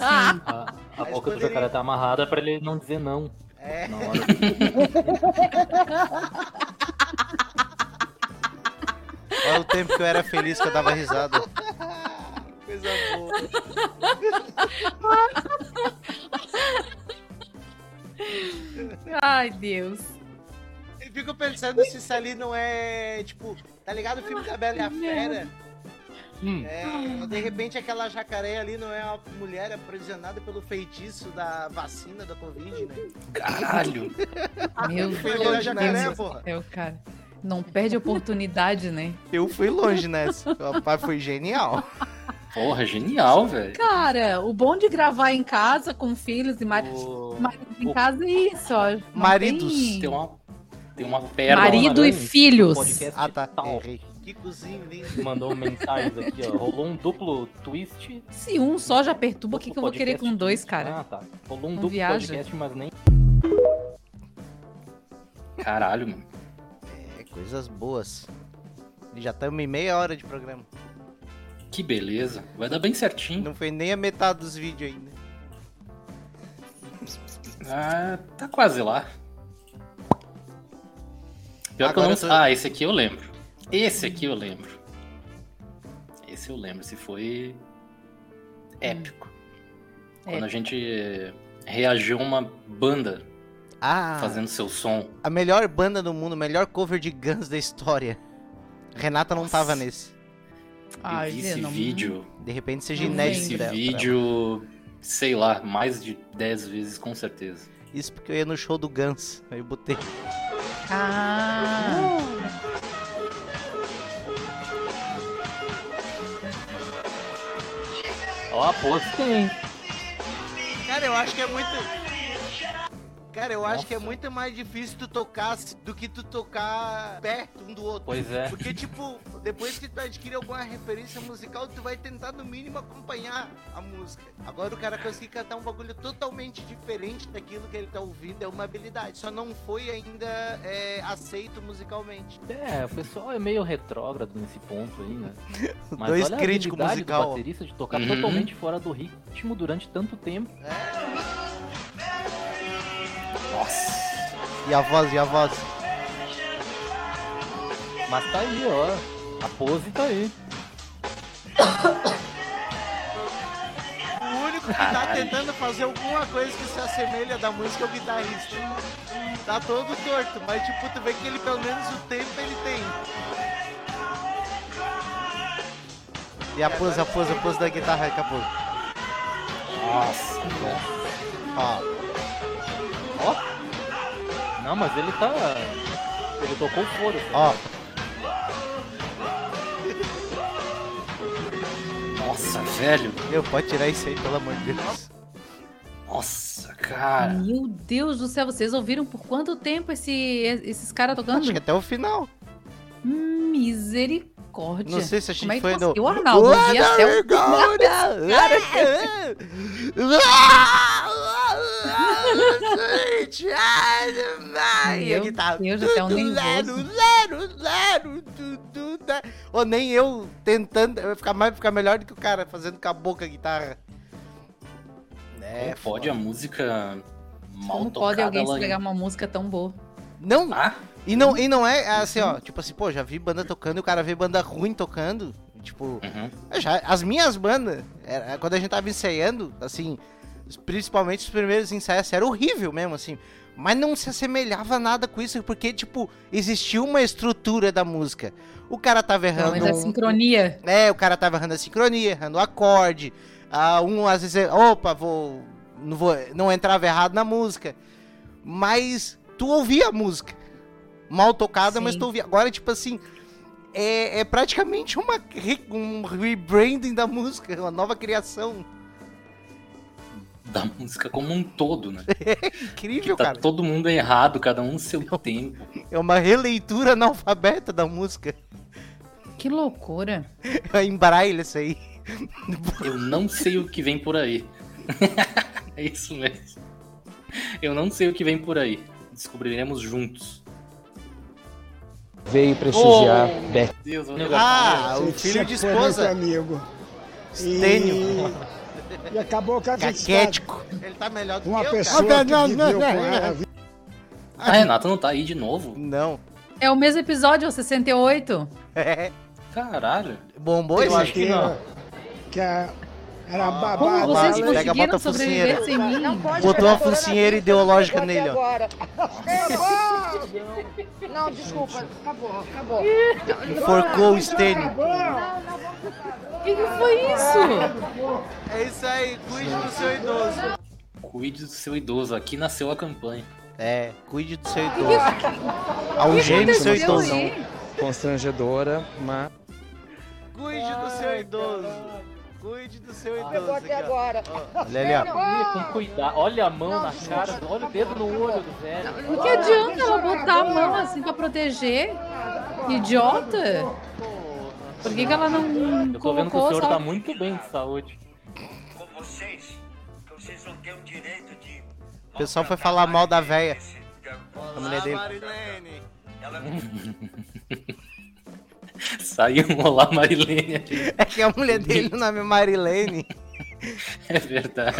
Ah, A, a boca do jacaré tá amarrada pra ele não dizer não. É. Na hora. Olha o tempo que eu era feliz que eu dava risada. Coisa boa. Ai, Deus. Eu fico pensando se isso ali não é, tipo, tá ligado o filme da Bela e a Fera? Hum. É, de repente aquela jacaré ali não é uma mulher aprisionada pelo feitiço da vacina da Covid, né? Caralho. Meu Deus longe, jacaré, do porra. céu, cara. Não perde oportunidade, né? Eu fui longe nessa. O rapaz foi genial. Porra, genial, velho. Cara, o bom de gravar em casa com filhos e maridos, O- maridos em o- casa é isso, ó. Maridos. tem- Tem uma, tem uma perna. Marido e Maranhão, filhos. Ah, tá. Errei. Que cozinho lindo. Mandou mensagens aqui, ó. Rolou um duplo twist. Se um só já perturba, o que, que eu vou querer com dois, cara? Ah, tá. Rolou um Não duplo viaja. podcast, mas nem. Caralho, mano. É, coisas boas. Já estamos em meia hora de programa. Que beleza. Vai dar bem certinho. Não foi nem a metade dos vídeos ainda. Ah, tá quase lá. Pior que eu Agora não... eu tô- Ah, esse aqui eu lembro. Esse aqui eu lembro. Esse eu lembro. Se foi épico. Quando a gente reagiu a uma banda Ah, fazendo seu som. a melhor banda do mundo, melhor cover de Guns da história. Renata não tava nesse. Ai, eu vi esse não- vídeo. De repente seja Não inédito Esse pra vídeo, sei lá, mais de 10 vezes com certeza. Isso porque eu ia no show do Guns. Aí eu botei. Ah, Ó, pose tem. Cara, eu acho que é muito. Cara, eu acho que é muito mais difícil tu tocar do que tu tocar perto um do outro. Pois é. Porque, tipo, depois que tu adquire alguma referência musical, tu vai tentar, no mínimo, acompanhar a música. Agora, o cara conseguir cantar um bagulho totalmente diferente daquilo que ele tá ouvindo é uma habilidade. Só não foi ainda é, aceito musicalmente. É, o pessoal é meio retrógrado nesse ponto aí, né? Mas Dois olha a críticos habilidade musical. do baterista de tocar Uhum. totalmente fora do ritmo durante tanto tempo. Nossa. E a voz, e a voz. Mas tá aí, ó. A pose tá aí. O único que tá Caralho. tentando fazer alguma coisa que se assemelha da música é o guitarrista. Tá todo torto, mas tipo, tu vê que ele pelo menos o tempo ele tem. E a pose, a pose, a pose da guitarra acabou. Nossa. Ó, Não, mas ele tá. Ele tocou fora. ó. Nossa, velho. Meu, pode tirar isso aí, pelo amor de Deus. Nossa, cara. meu Deus do céu, vocês ouviram por quanto tempo esse, esses caras tocando? Acho que até o final. Hum, Misericórdia. Não sei se a gente Como é que foi no. conseguiu, Arnaldo? Eu vi até o final Ai, a Meu. Deus, até um nervoso. Lero, lero, tu, Ou nem eu tentando. Vai ficar, mais, ficar melhor do que o cara fazendo com a boca a guitarra. É, pode a música mal Como tocada, pode alguém estragar uma música tão boa? Não, Ah, e não, e não é assim, ó. Tipo assim, pô, já vi banda tocando e o cara vê banda ruim tocando. Tipo, uhum. já, as minhas bandas, era, quando a gente tava ensaiando, assim, principalmente os primeiros ensaios, era horrível mesmo, assim. Mas não se assemelhava nada com isso, porque, tipo, existia uma estrutura da música. O cara tava Não, errando. mas a um- sincronia. É, o cara tava errando a sincronia, errando o acorde. Ah, um às vezes, opa, vou não vou não entrava errado na música. Mas tu ouvia a música. Mal tocada, mas Sim. tu ouvia. Agora tipo assim, é, é praticamente uma um rebranding da música, uma nova criação. Da música como um todo, né? Incrível, Tá cara. todo mundo errado, cada um no seu tempo. É uma releitura analfabeta da música. Que loucura. É em braille isso aí. Eu não sei o que vem por aí. é isso mesmo. Eu não sei o que vem por aí. Descobriremos juntos. Veio prestigiar Beck. Deus, eu Ah, o filho de esposa. amigo. Stênio. E acabou com a. Caquético. Ele tá melhor do Uma que eu, pessoa cara. que viveu com ela. A Renata não tá aí de novo? Não. É o mesmo episódio, o 68. É. Caralho. Bombou Eu esse acho que não. Que a, era babado. Como vocês Pega, bota conseguiram a sobreviver sem mim? Botou a focinheira ideológica nele, ó. Não, desculpa, acabou, acabou. Enforcou o Stênio. O que, que foi isso? É isso aí, cuide do seu idoso. Cuide do seu idoso. Aqui nasceu a campanha. É, cuide do seu idoso. Algeme seu idoso. Constrangedora, mas. Cuide do seu idoso. Cuide do seu idoso. aqui, ó. agora. Olha ali, ó. Com cuidado. Olha a mão na cara, olha o dedo no olho do velho. O que adianta ela botar a mão assim pra proteger? Idiota! Por que, que ela não Eu tô vendo que o colocou senhor só... tá muito bem de saúde. Com vocês, que vocês não têm o direito de. O pessoal foi falar mal da véia. A mulher dele. Marilene. Ela Saiu um olá Marilene aqui. É que a mulher dele, o nome é Marilene. É verdade.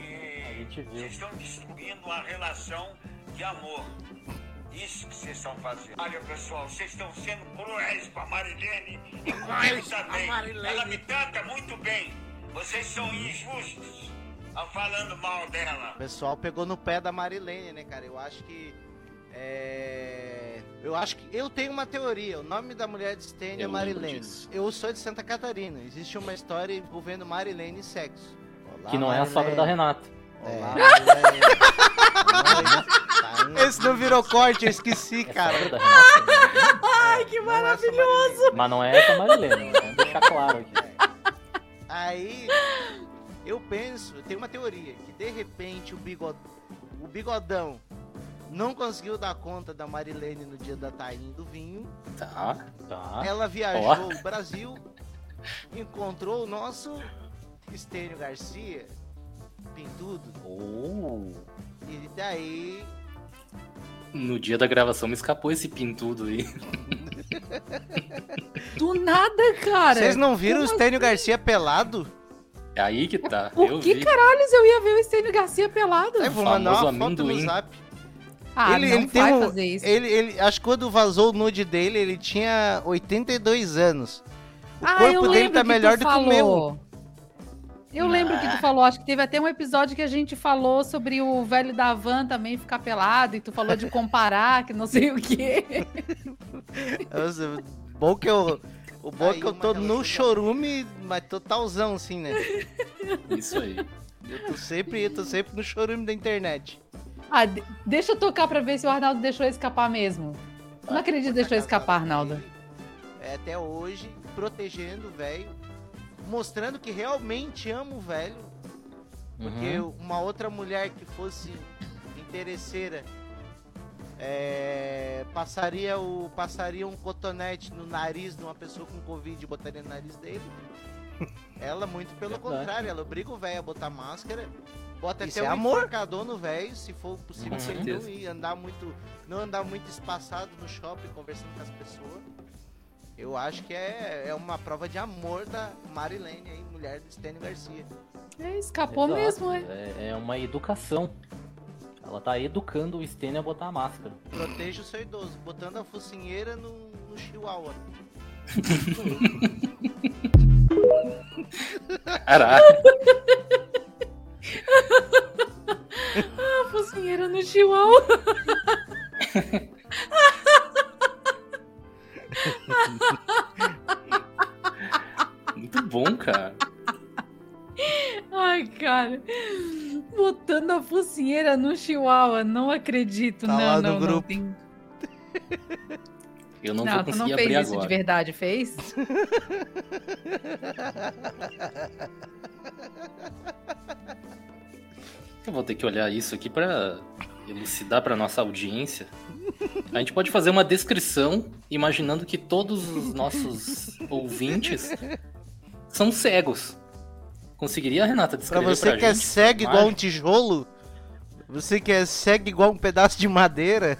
E A gente viu. Vocês estão destruindo uma relação de amor. Isso que vocês estão fazendo. Olha, pessoal, vocês estão sendo cruéis com a Marilene e comigo também. Ela me trata muito bem. Vocês são injustos ao falando mal dela. O pessoal pegou no pé da Marilene, né, cara? Eu acho que. É. Eu acho que. Eu tenho uma teoria. O nome da mulher de Stênio é Marilene. disso. Eu sou de Santa Catarina. Existe uma história envolvendo Marilene e sexo. Olá, Que não é a sogra da Marilene. Renata. Olá, Marilene. Marilene. Esse não virou corte, eu esqueci, É cara. Renata. Ai, que Não é essa Marilene. Mas não é essa Marilene, né? vamos deixar claro aqui. Aí eu penso, eu tenho uma teoria, que de repente o, bigod... o bigodão não conseguiu dar conta da Marilene no dia da tainha do vinho. Tá. Tá. Ela viajou o Brasil, encontrou o nosso Estênio Garcia, pintudo, Oh. e daí No dia da gravação me escapou esse pintudo aí. Do nada, cara. Vocês não viram o Como Estênio Garcia pelado? É aí que tá. Por eu que vi. caralhos eu ia ver o Estênio Garcia pelado? Aí vou mandar famoso uma foto no zap. Ah, ele, não ele tem vai um, fazer isso. Ele, ele, acho que quando vazou o nude dele, ele tinha 82 anos. O ah, corpo eu dele lembro tá que melhor do que o meu. falou. Eu lembro que tu falou, acho que teve até um episódio que a gente falou sobre o velho da van também ficar pelado, e tu falou de comparar, que não sei o quê. Nossa, bom que eu. O bom é que eu tô no chorume, mas totalzão, assim, né? Isso aí. Eu tô sempre, eu tô sempre no chorume da internet. Ah, de- deixa eu tocar pra ver se o Arnaldo deixou escapar mesmo. Não acredito que deixou escapar, Arnaldo. É, até hoje, protegendo o velho, mostrando que realmente amo o velho. Porque Uhum. uma outra mulher que fosse interesseira é, passaria, o, passaria um cotonete no nariz de uma pessoa com Covid e botaria no nariz dele. Ela, muito pelo Verdade. contrário, ela obriga o velho a botar máscara Bota Isso até é um amor. enforcador no velho, se for possível, Com não certeza. ir andar muito, não andar muito espaçado no shopping conversando com as pessoas. Eu acho que é, é uma prova de amor da Marilene aí, mulher do Stênio Garcia. É, escapou Exato. mesmo, é. É, é uma educação. Ela tá educando o Stênio a botar a máscara. Proteja o seu idoso, botando a focinheira no, no chihuahua. Caralho. Ah, focinheira no chihuahua. Muito bom, cara. Ai, cara. Botando a focinheira no chihuahua. Não acredito. Tá não, lá no não, não. grupo. Tem... Eu não, Não, vou tu não conseguir fez abrir isso agora. de verdade, fez? Eu vou ter que olhar isso aqui pra elucidar pra nossa audiência. A gente pode fazer uma descrição imaginando que todos os nossos ouvintes são cegos. Conseguiria, Renata, Pra descrever você pra que é gente? cego igual um tijolo, você que é cego igual um pedaço de madeira.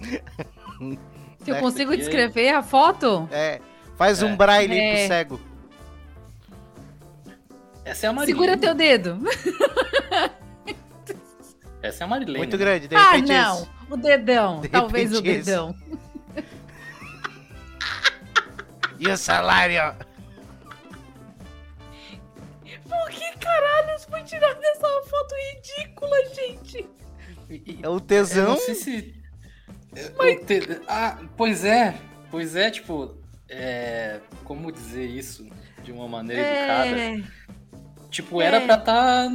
Se eu É, consigo é- descrever a foto? É, faz um É. braille aí É. pro cego. Essa é a Marilene. Segura teu dedo. Essa é a Marilene. Muito né? grande, de Ah, repente não. esse. O dedão. De Talvez o esse. dedão. E o salário, ó. Por que caralho foi tirado dessa foto ridícula, gente? É o Eu tesão. não sei se. Eu te- Ah, pois é. Pois é, tipo. É... Como dizer isso de uma maneira educada? É, Tipo, era É. pra tá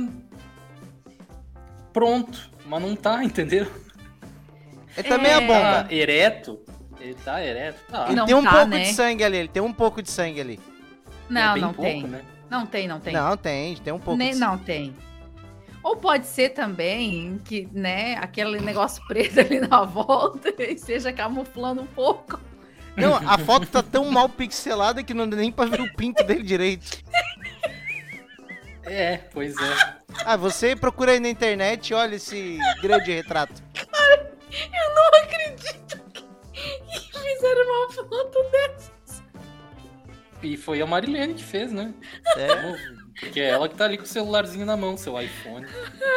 pronto, mas não tá, entendeu? Ele também é É. bomba. Tá ereto. Ele tá ereto. Tá. Ele Não tem um tá, pouco né? de sangue ali, ele tem um pouco de sangue ali. não, é não pouco, tem. né? Não tem, não tem. Não, tem, tem um pouco Nem- de não tem. Ou pode ser também que, né, aquele negócio preto ali na volta e seja camuflando um pouco. Não, a foto tá tão mal pixelada que não dá nem pra ver o pinto dele direito. É, pois é. Ah, você procura aí na internet e olha esse grande retrato. Eu não acredito que fizeram uma foto dessa. E foi a Marilene que fez, né? É. Porque é ela que tá ali com o celularzinho na mão, seu iPhone.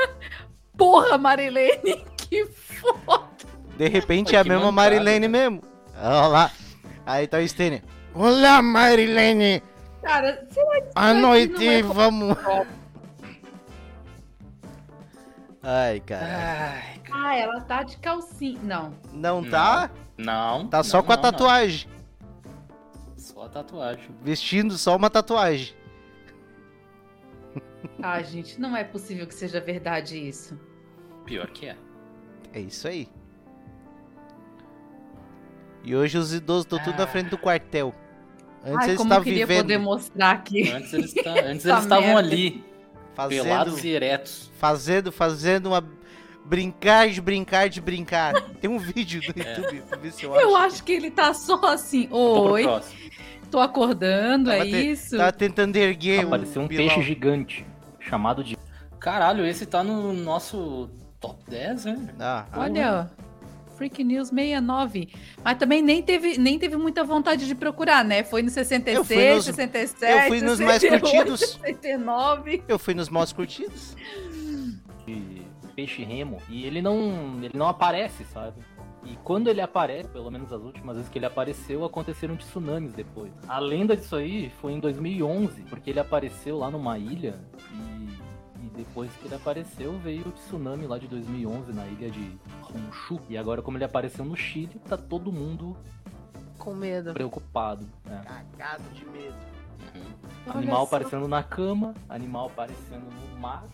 Porra, Marilene, que foda. De repente Ai, é a mesma mancada, Marilene mesmo. Olha lá. Aí tá o Stênio. Olá, Marilene. Cara, será que À aqui noite não é vamos. Ai, cara. Ai, Ah, ela tá de calcinha. Não. Não Não. tá? não. Tá só não, com a não, não. tatuagem. Só a tatuagem. Vestindo só uma tatuagem. Ah, gente, não é possível que seja verdade isso. Pior que é. É isso aí. E hoje os idosos estão tudo na frente do quartel. Antes Ai, eles como eu estavam queria vivendo, poder mostrar aqui. Antes eles eles estavam ali, fazendo, pelados e eretos. fazendo, fazendo uma brincar de brincar de brincar. Tem um vídeo no É. YouTube, pra ver se eu, Eu acho. acho que ele tá só assim. Oi, tô acordando, é Tava te- isso? Tava tentando erguer Apareceu o um Bilal. peixe gigante chamado de. Caralho, esse tá no nosso top 10, né? Ah, Olha, Freak News 69. Mas também nem teve, nem teve muita vontade de procurar, né? Foi no 66, Eu fui nos- 67, eu fui nos mais 68, curtidos. 69. eu fui nos modos curtidos. de peixe remo e ele não ele não aparece, sabe? E quando ele aparece, pelo menos as últimas vezes que ele apareceu, aconteceram tsunamis depois. A lenda disso aí foi em 2011, porque ele apareceu lá numa ilha e, e depois que ele apareceu veio o tsunami lá de 2011 na ilha de Honshu. E agora como ele apareceu no Chile, tá todo mundo Com medo. preocupado. né? Cagado de medo. Olha Animal aparecendo na cama, animal aparecendo no mar.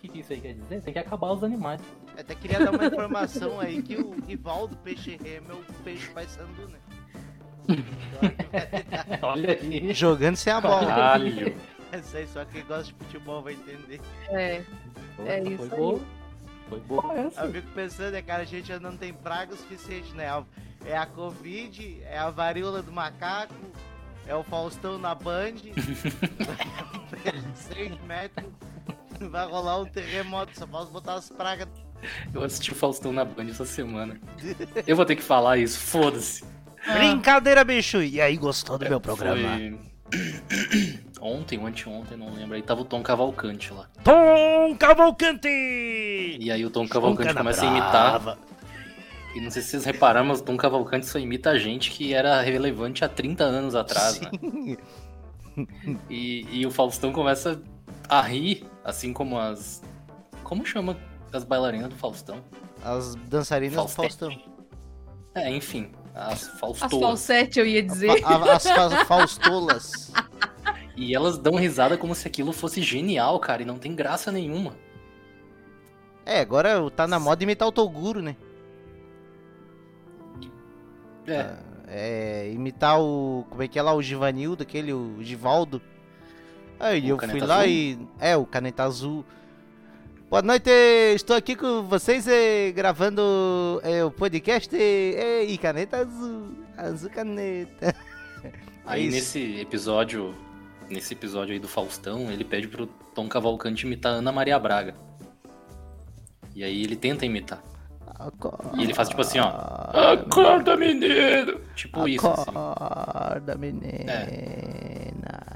O que, que isso aí quer dizer? Tem que acabar os animais. Até queria dar uma informação aí que o rival do peixe remo é o peixe paisandu, né? Olha aí. Jogando sem a bola. Caralho. Essa aí só quem gosta de futebol vai entender. É, É Foi isso aí. boa. Foi boa essa. Eu fico pensando, é cara, a gente já não tem praga o suficiente, né? É a Covid, é a varíola do macaco, é o Faustão na Band, 6 metros. Vai rolar um terremoto, só posso botar as pragas. Eu assisti o Faustão na Band essa semana. Eu vou ter que falar isso, foda-se. Brincadeira, bicho! E aí, gostou do meu programa? Foi... Ontem ou anteontem, não lembro. Aí tava o Tom Cavalcante lá. Tom Cavalcante! E aí o Tom Cavalcante começa a brava. imitar. E não sei se vocês repararam, mas o Tom Cavalcante só imita gente que era relevante há 30 anos atrás, né? Sim. E, e o Faustão começa a rir, assim como as. Como chama as bailarinas do Faustão? As dançarinas do. Faustão. É, enfim, as As Faustolas. falsete, eu ia dizer. Fa- a- as fa- Faustolas. E elas dão risada como se aquilo fosse genial, cara, e não tem graça nenhuma. É, agora tá na moda imitar o Toguro, né? É, É, imitar o. Como é que é lá? O Givanildo, aquele, o Givaldo. Aí O eu fui lá Azul? e. É, o Caneta Azul. Boa noite, estou aqui com vocês eh, gravando eh, o podcast eh, e Caneta Azul. Azul Caneta. Aí isso. nesse episódio, nesse episódio aí do Faustão, ele pede pro Tom Cavalcante imitar Ana Maria Braga. E aí ele tenta imitar. E ele faz tipo assim, ó. Acorda, menino! Tipo isso, assim. Acorda, menina.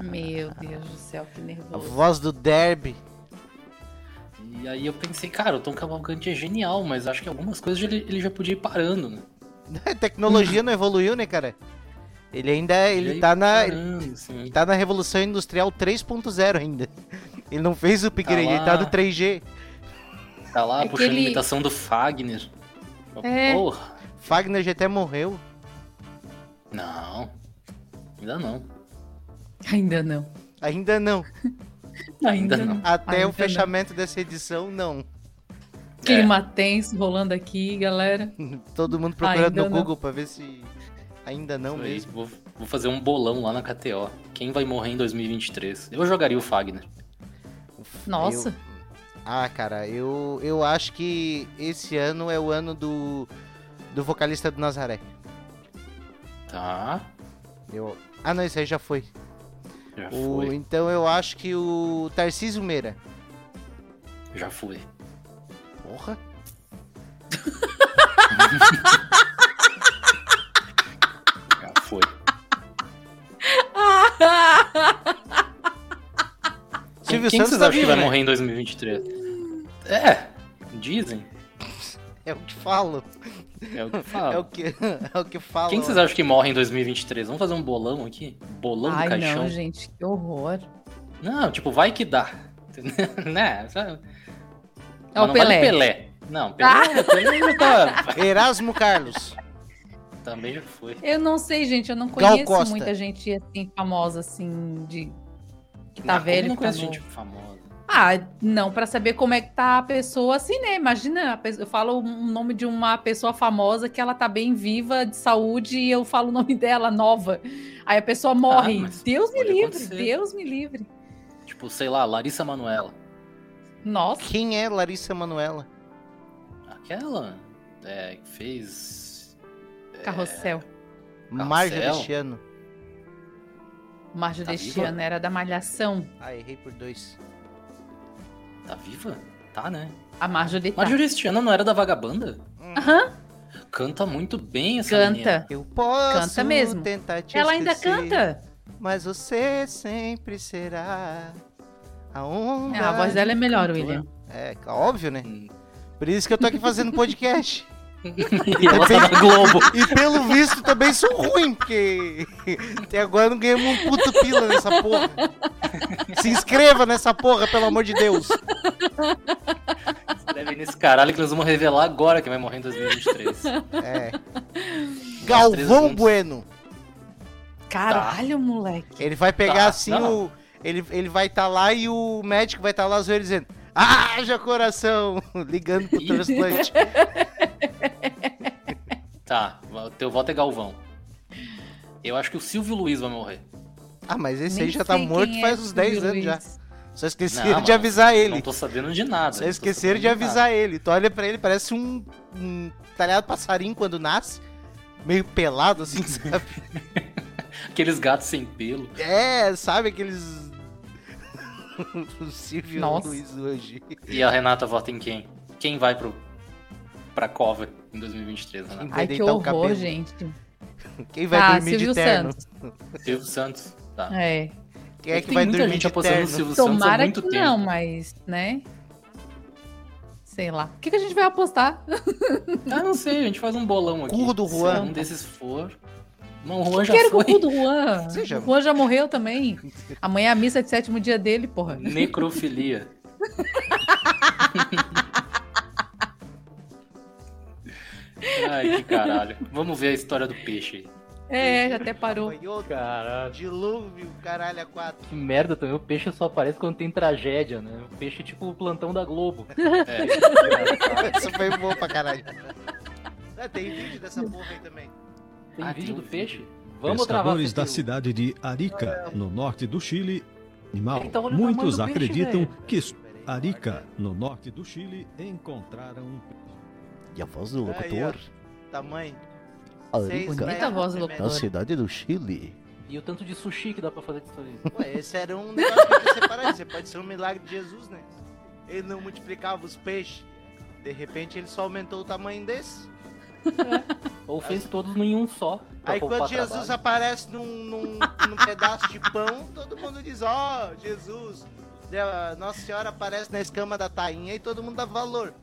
Meu Deus do céu, que A nervoso. voz do Derby. E aí eu pensei, cara, o Tom Cavalcante é genial, mas acho que algumas coisas ele, ele já podia ir parando, né? A tecnologia não evoluiu, né, cara? Ele ainda é- ele tá na parando, assim. ele tá na revolução industrial 3.0 ainda. Ele não fez o upgrade, ele tá no 3G. Tá lá É que puxando ele- imitação do Fagner. É. Porra. Fagner já até morreu. Não. Ainda não. Ainda não. Ainda não. Ainda não. Até Ainda o fechamento dessa edição, não. Clima tenso rolando aqui, galera. Todo mundo procurando Ainda no não. Google pra ver se ainda não Isso mesmo. Vou, vou fazer um bolão lá na KTO. Quem vai morrer em 2023? Eu jogaria o Fagner. Nossa. Ah, cara, eu, eu acho que esse ano é o ano do, do vocalista do Nazaré. Tá. Eu... Ah, não, esse aí já foi. Já O- foi. Então eu acho que o Tarcísio Meira. Já foi. Porra. Silvio Quem Santos vocês tá acham que vai né? morrer em 2023? É, dizem. É o que falo. É o que fala. É o que, é o que falo. Quem vocês acham que morre em 2023? Vamos fazer um bolão aqui? Bolão Ai, do caixão? não, gente, que horror. Não, tipo, vai que dá. né? É o Pelé. vale Pelé. Não, Pelé, Pelé já tá... Erasmo Carlos. Também já foi. Eu não sei, gente, eu não conheço muita gente assim, famosa, assim, de. Que tá Ah, como velho. não que tá conheço novo. gente famosa. Ah, não, pra saber como é que tá a pessoa assim, né? Imagina, pessoa- eu falo um nome de uma pessoa famosa que ela tá bem viva, de saúde, e eu falo o nome dela, nova. Aí a pessoa morre. mas Deus me livre, acontecer. Deus me livre. Tipo, sei lá, Larissa Manoela. Nossa, Quem é Larissa Manuela? Aquela é, que fez. carrossel. Marja Carrossel? Marjo Tá deste viva? ano era da Malhação. Ah, errei por dois. Tá viva? Tá, né? A Marjo de Mas Juristiana não era da Vagabanda? Aham, Canta muito bem essa canta. menina. Eu posso Canta mesmo. tentar te Ela ainda esquecer, canta. Mas você sempre será a onda. É, a voz dela é melhor, cantora. William. É, óbvio, né? Hum. Por isso que eu tô aqui fazendo podcast. E ela tá na Globo. E pelo visto também sou ruim, porque até agora não ganhamos um puto pila nessa porra. Se inscreva nessa porra, pelo amor de Deus. Deve ir nesse caralho que eles vão revelar agora que vai morrer em 2023. É. Galvão. Bueno. Caralho, moleque. Ele vai pegar Tá, assim não. o. Ele, ele vai estar lá e o médico vai estar lá zoando dizendo. Haja coração! Ligando pro transplante. Tá, o teu voto é Galvão. Eu acho que o Silvio Luiz vai morrer. Ah, mas esse Nem aí já tá morto quem faz é uns 10 Silvio anos já. Luiz. Só esqueceram Não, de mas avisar ele. Não tô sabendo de nada. Só esqueceram de avisar ele. Tu olha pra ele, parece um, um talhado passarinho quando nasce. Meio pelado, assim, sabe? Aqueles gatos sem pelo. É, sabe aqueles. o Silvio Nossa. Luiz hoje. E a Renata vota em quem? Quem vai pro, pra cova em 2023, Renata? Ai, que horror, cabelo. gente. Quem vai Ah, dormir Silvio de terno? Santos. Silvio Santos. Tá. É. Quem é que Tem vai muita dormir gente de apostando no terno? Silvio Santos há Tomara muito que tempo. não, mas, né? Sei lá. O que, que a gente vai apostar? Ah, não sei, a gente faz um bolão aqui. Cu do Se Juan. um desses for. Não, o Juan já Quero que o foi. cu do Juan. Seja- O Juan já morreu também. Amanhã é a missa de sétimo dia dele, porra. Necrofilia. Ai, que caralho. Vamos ver a história do peixe aí. É, já até parou. Caralho. dilúvio, caralho, a quatro. Que merda também, o peixe só aparece quando tem tragédia, né? O peixe é tipo o plantão da Globo. É. Isso foi bom pra caralho. Ah, tem vídeo dessa porra aí também. Tem Ah, vídeo do peixe? Vamos Pescadores da cidade de Arica, no norte do Chile, animal. Ele tá olhando o tamanho Muitos peixe, acreditam velho. que Arica, no norte do Chile, encontraram um E a voz do locutor? Tamanho. Arica, Bonita a voz do na locutor. cidade do Chile. E o tanto de sushi que dá pra fazer disso aí. Ué, esse era um negócio que separado. Você pode ser um milagre de Jesus, né? Ele não multiplicava os peixes. De repente ele só aumentou o tamanho desse. Ou fez todos em um só. Aí quando Jesus trabalho. aparece num, num, num pedaço de pão, todo mundo diz, ó, Jesus. Daí a Nossa Senhora aparece na escama da tainha e todo mundo dá valor.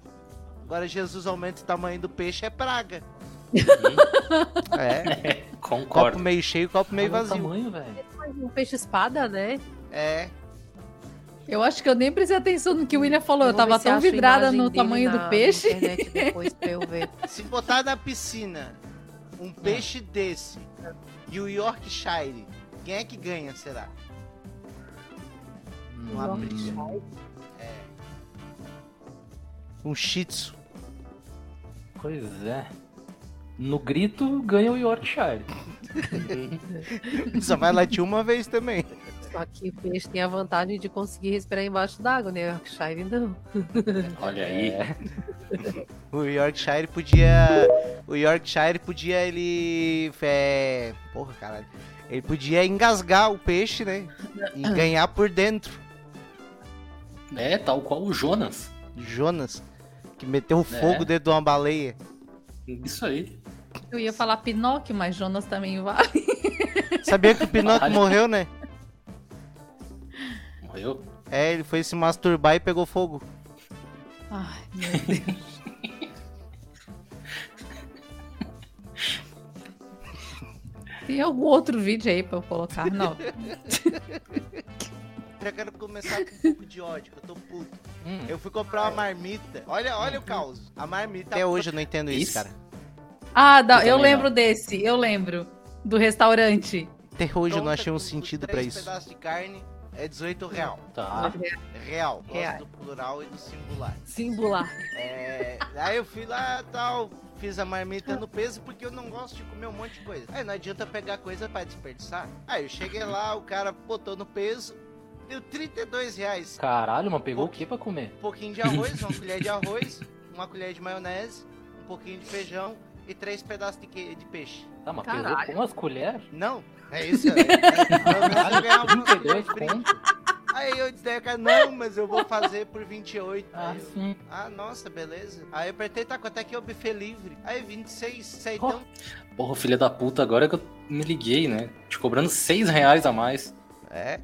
Agora Jesus aumenta o tamanho do peixe, é praga. é. Copo Concordo. meio cheio, copo meio Olha o vazio. tamanho, velho. Um peixe espada, né? É. Eu acho que eu nem prestei atenção no que o William falou. Eu ver tava tão vidrada no tamanho na- do peixe. depois pra eu ver. Se botar na piscina um peixe desse e o Yorkshire, quem é que ganha, será? Uma briga. É. Um shih tzu. Pois é. No grito ganha o Yorkshire. Só vai latir uma vez também. Só que o peixe tem a vantagem de conseguir respirar embaixo d'água, né? O Yorkshire não. Olha aí. É. O Yorkshire podia. O Yorkshire podia ele. É... Porra, caralho. Ele podia engasgar o peixe, né? E ganhar por dentro. É, tal qual o Jonas. Jonas, que meteu fogo dentro de uma baleia. Isso aí. Eu ia falar Pinóquio, mas Jonas também vale. Sabia que o Pinóquio Vale. morreu, né? Morreu? É, ele foi se masturbar e pegou fogo. Ai, meu Deus. Tem algum outro vídeo aí pra eu colocar? Não. Já quero começar com um pouco de ódio, que eu tô puto. Hum. Eu fui comprar uma marmita. Olha, olha o caos. A marmita. Até hoje eu não entendo isso, Isso? cara. Ah, Eu eu lembro desse, eu lembro. Do restaurante. Até hoje eu não achei um sentido pra três isso. pedaços de carne é 18 real. Tá. Real. Gosto Real. do plural e do singular. Singular. É, aí eu fui lá tal, fiz a marmita no peso porque eu não gosto de comer um monte de coisa. Aí não adianta pegar coisa pra desperdiçar. Aí eu cheguei lá, o cara botou no peso, deu 32 reais. Caralho, mas pegou o que pra comer? Um pouquinho de arroz, uma colher de arroz, uma colher de maionese, um pouquinho de feijão e três pedaços de, que- de peixe. Tá, mas Caralho. pesou com as colheres? Não, é isso. É, menos eu ganhava uma colher 32 de brinde. conto? Aí eu disse, cara, não, mas eu vou fazer por 28. Ah, eu, sim. ah, nossa, beleza. Aí eu apertei, tá, quanto é que é o buffet livre? Aí 26, seitão. Porra, filha da puta, agora que eu me liguei, né? Te cobrando 6 reais a mais. É.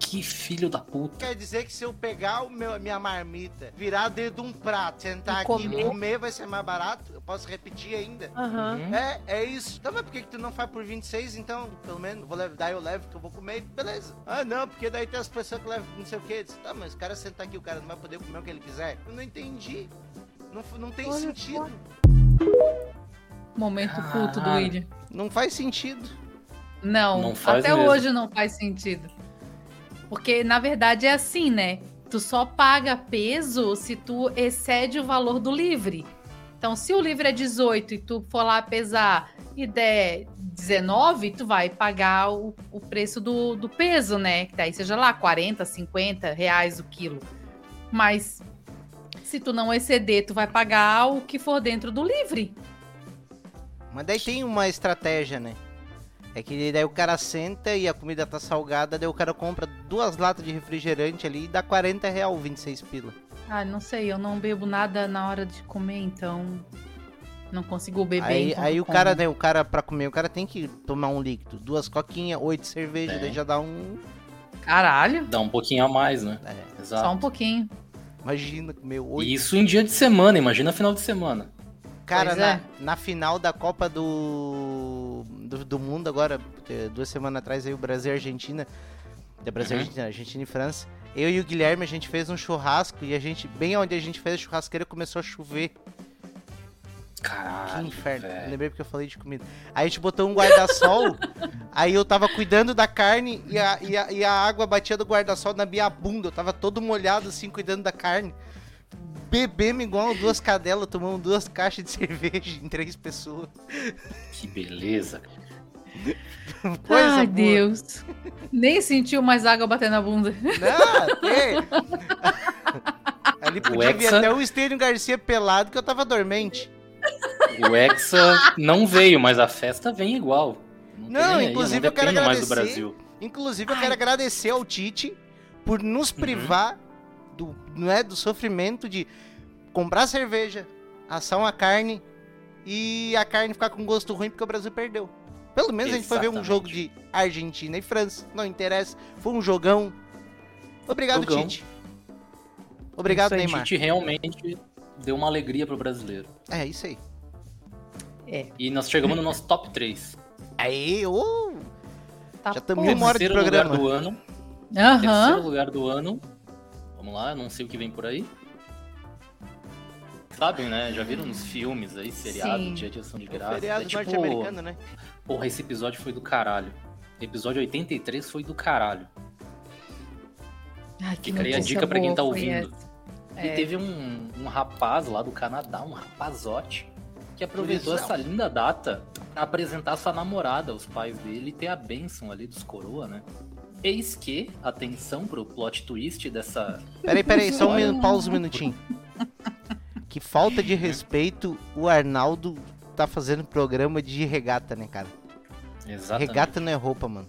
Que filho da puta. Quer dizer que se eu pegar o meu, minha marmita, virar dentro de um prato, sentar E aqui comer. e comer, vai ser mais barato? Eu posso repetir ainda? Aham. Uhum. É, é isso. Então, mas por que, que tu não faz por 26, então? Pelo menos, vou levar, daí eu levo que eu vou comer, beleza. Ah, não, porque daí tem as pessoas que levam não sei o que. Disse, tá, mas o cara sentar aqui, o cara não vai poder comer o que ele quiser. Eu não entendi. Não, não tem Olha sentido. Momento culto do. William. Não faz sentido. Não, Não faz até mesmo. hoje não faz sentido. Porque, na verdade, é assim, né? Tu só paga peso se tu excede o valor do livre. Então, se o livre é 18 e tu for lá pesar e der 19, tu vai pagar o, o preço do, do peso, né? Que daí seja lá 40, 50 reais o quilo. Mas se tu não exceder, tu vai pagar o que for dentro do livre. Mas daí tem uma estratégia, né? É que daí o cara senta e a comida tá salgada, daí o cara compra duas latas de refrigerante ali e dá 40 real, 26 pila. Ah, não sei, eu não bebo nada na hora de comer, então não consigo beber. Aí, aí o como. cara, né, o cara pra comer, o cara tem que tomar um líquido. Duas coquinhas, oito cerveja, É. daí já dá um... Caralho, Dá um pouquinho a mais, né? É, Exato. só um pouquinho. imagina comer oito. Isso em dia de semana, imagina final de semana. Cara, Pois na, é. na final da Copa do, do, do Mundo agora, duas semanas atrás, aí o Brasil e a Argentina, é Brasil, Uhum. Argentina, Argentina e França, eu e o Guilherme, a gente fez um churrasco e a gente, bem onde a gente fez a churrasqueira, começou a chover. Que Caralho, inferno. Eu velho. lembrei porque eu falei de comida. Aí a gente botou um guarda-sol, aí eu tava cuidando da carne e a, e a, e a água batia do guarda-sol na minha bunda. Eu tava todo molhado assim, cuidando da carne. Bebemos igual duas cadelas, tomamos duas caixas de cerveja em três pessoas. Que beleza. Coisa Ai, boa. Deus. Nem sentiu mais água bater na bunda. Não, é. Ali podia vir Hexa- até o Estênio Garcia pelado que eu tava dormente. O Hexa não veio, mas a festa vem igual. tem Não, nem aí, inclusive eu quero dependo mais do agradecer. Brasil. Inclusive eu quero agradecer ao Tite por nos privar do, não é, do sofrimento de comprar cerveja, assar uma carne e a carne ficar com gosto ruim porque o Brasil perdeu. Pelo menos a gente foi ver um Exatamente. jogo de Argentina e França, não interessa, foi um jogão. Obrigado, Jogão. Tite. Obrigado, Isso aí, Neymar. Tite realmente deu uma alegria pro brasileiro. É isso aí. E nós chegamos no nosso top 3. Aí, ô! Tá Já estamos em uma hora de Terceiro lugar programa. do ano. Aham. Terceiro lugar do ano. Vamos lá, não sei o que vem por aí. Sabem, né? Já viram nos filmes aí, seriado, Sim. dia de ação de graça. Feriado é tipo, norte-americano, né? Porra, esse episódio foi do caralho. Episódio 83 foi do caralho. Ai, que Fica aí a dica pra quem tá ouvindo. essa. E É. teve um, um rapaz lá do Canadá, um rapazote, que aproveitou essa linda data pra apresentar sua namorada aos pais dele e ter a bênção ali dos coroa, né? Eis que, atenção pro plot twist dessa. Peraí, peraí, só um minuto, pausa um minutinho. Que falta de respeito o Arnaldo tá fazendo programa de regata, né, cara? Exatamente. Regata não é roupa, mano.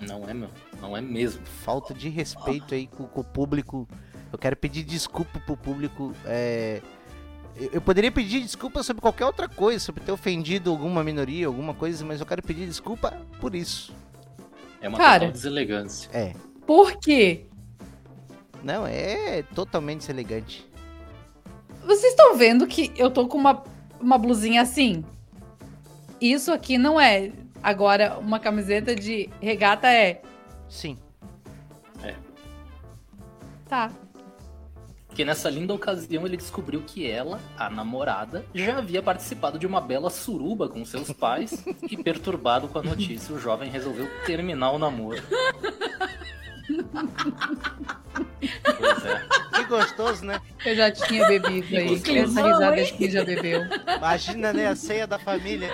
Não é, meu. Não é mesmo. Falta de respeito aí com, com o público. Eu quero pedir desculpa pro público. é, Eu eu poderia pedir desculpa sobre qualquer outra coisa, sobre ter ofendido alguma minoria, alguma coisa, mas eu quero pedir desculpa por isso. É uma Cara. total deselegância. É. Por quê? Não, é totalmente deselegante. Vocês estão vendo que eu tô com uma, uma blusinha assim? Isso aqui não é. Agora, uma camiseta de regata é. Sim. Tá. Porque nessa linda ocasião ele descobriu que ela, a namorada, já havia participado de uma bela suruba com seus pais e, perturbado com a notícia, o jovem resolveu terminar o namoro. Pois é. Que gostoso, né? Eu já tinha bebido aí. Essa risada aqui já bebeu. Imagina, né? A ceia da família.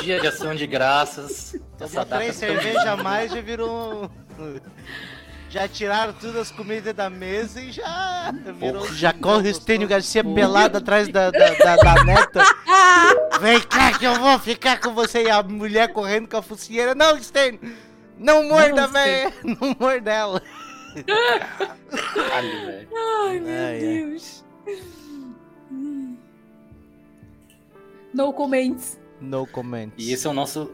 Dia de ação de graças. Essa Tomou três cervejas a mais já virou. Já tiraram todas as comidas da mesa e já virou. Já corre o Estênio Garcia pelado atrás da, da, da, da neta. Vem cá que eu vou ficar com você. E a mulher correndo com a focinheira. Não, Estênio! Não morda, velho! Não morda ela. Caralho, velho. Ai, meu Ai. Deus. No comments. No comments. E esse é o nosso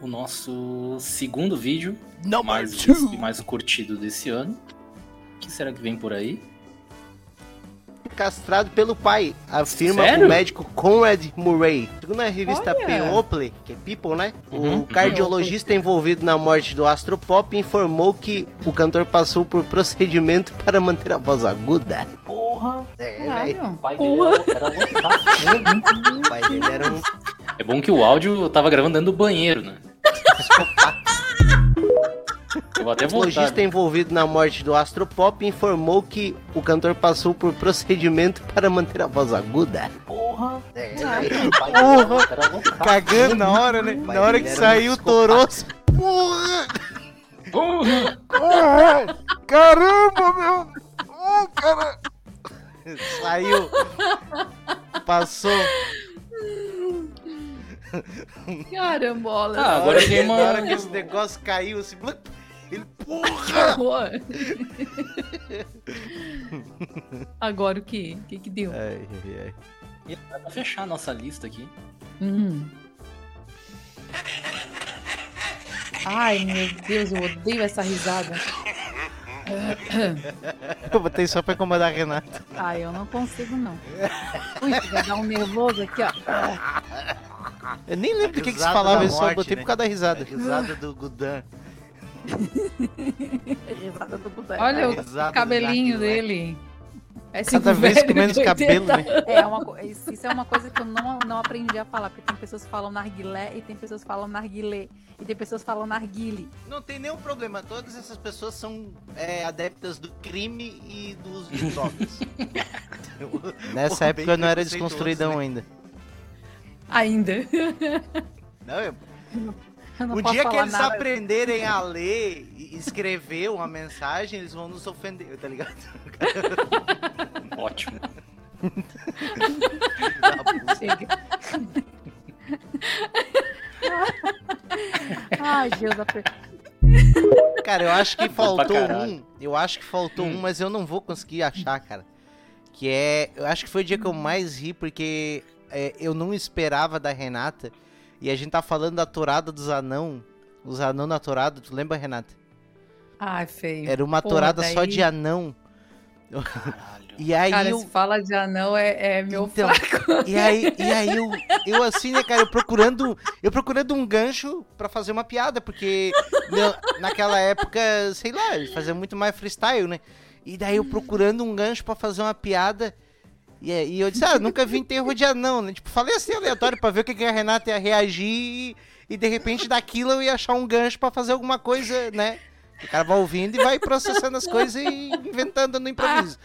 o nosso segundo vídeo Number mais two. e mais curtido desse ano. O que será que vem por aí? Castrado pelo pai, afirma Sério? o médico Conrad Murray. Segundo a revista Olha. People, que é People, né? Uhum. O cardiologista envolvido na morte do Astropop informou que o cantor passou por procedimento para manter a voz aguda. Porra! É, velho. Caralho. O pai Porra. dele era loucaço. O pai dele era um É bom que o áudio eu tava gravando dentro do banheiro, né? Eu vou até O voltar. logista envolvido na morte do Astropop informou que o cantor passou por procedimento para manter a voz aguda. Porra! É, O loucaço. Cagando na hora, né? Na hora que saiu, torou. Porra! Porra! Porra! Caramba, meu! Oh, cara! Saiu. Passou. Carambola. Ah, agora tem uma- hora que esse negócio caiu, assim, ele, porra! Agora o que? O que que deu? Ai, ai, ai. E dá pra fechar a nossa lista aqui. Hum. Ai, meu Deus, eu odeio essa risada. Eu botei só pra incomodar a Renata. Ai, eu não consigo, não. Ui, vai dar um nervoso aqui, ó. Eu nem lembro do que, que se falava, eu só botei né? por causa da risada. A risada do Gudan. Risada do Budé. Olha o cabelinho dele. Esse Cada vez com menos de 80 cabelo, né? É, uma, co- isso é uma coisa que eu não, não aprendi a falar, porque tem pessoas que falam narguilé e tem pessoas que falam narguilé e tem pessoas que falam narguile. Não tem nenhum problema, todas essas pessoas são é, adeptas do crime e do uso de drogas. Nessa Porra, época eu não era preconceituoso, desconstruidão né? ainda. Ainda. Não, eu- O dia que eles nada. aprenderem a ler e escrever uma mensagem, eles vão nos ofender, tá ligado? Ótimo. Chega. Ai, Deus, Cara, eu acho que faltou um. Eu acho que faltou Hum. um, mas eu não vou conseguir achar, cara. Que é. Eu acho que foi o dia que eu mais ri, porque é, eu não esperava da Renata. E a gente tá falando da tourada dos anão. Os anão na tourada, tu lembra, Renata? Ai, feio. Era uma Porra, tourada só daí- de anão. Caralho. E aí Cara, eu. se fala de anão é, é meu Então, fraco. E aí, e aí eu, eu assim, né, cara, eu procurando, eu procurando um gancho pra fazer uma piada, porque meu, naquela época, sei lá, ele fazia muito mais freestyle, né? E daí eu procurando um gancho pra fazer uma piada, e, e eu disse, ah, nunca vi enterro de anão, né? Tipo, falei assim aleatório pra ver o que, que a Renata ia reagir, e, e de repente daquilo eu ia achar um gancho pra fazer alguma coisa, né? O cara vai ouvindo e vai processando as coisas e inventando no improviso.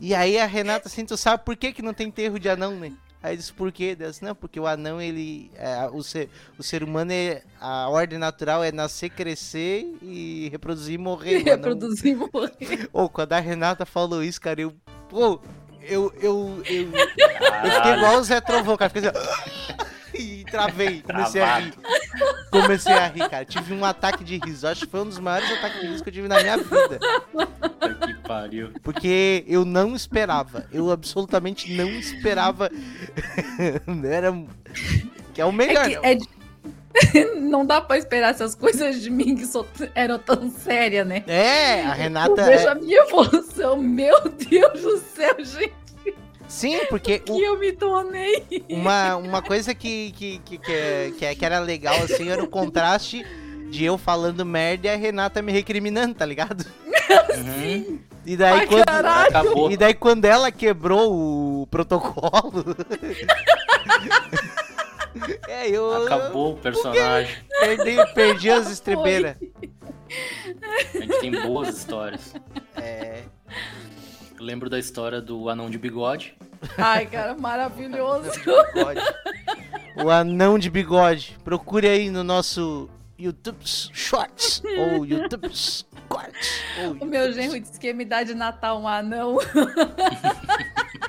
E aí a Renata assim, tu sabe por que, que não tem enterro de anão, né? Aí disse, por quê? Disse, não, porque o anão, ele. é, o, ser, o ser humano é. A ordem natural é nascer, crescer e reproduzir e morrer. Anão- Reproduzir e morrer. Ô, quando a Renata falou isso, cara, eu. Pô, eu. Eu, eu, eu fiquei igual o Zé Trovão, cara. Fiquei assim. E travei, comecei a rir. Comecei a rir, cara. Tive um ataque de riso. Acho que foi um dos maiores ataques de riso que eu tive na minha vida. Puta que pariu. Porque eu não esperava. Eu absolutamente não esperava. Era. Que é o melhor. É que né? é Não dá pra esperar essas coisas de mim que sou- eram tão sérias, né? É, a Eu Renata. vejo é- a minha evolução. Meu Deus do céu, gente. Sim, porque Que o- eu me tornei. uma, uma coisa que, que, que, que, é- que, é- que era legal, assim, era o contraste de eu falando merda e a Renata me recriminando, tá ligado? Uhum. E daí, Ai, quando. Acabou. e daí quando ela quebrou o protocolo. é, eu. Acabou o personagem. Perdi, perdi as estribeiras. A gente tem boas histórias. É. Eu lembro da história do anão de bigode. Ai, cara, maravilhoso. O anão de bigode. Procure aí no nosso YouTube Shorts ou YouTube Cortes. O meu genro disse que ia me dar de Natal um anão.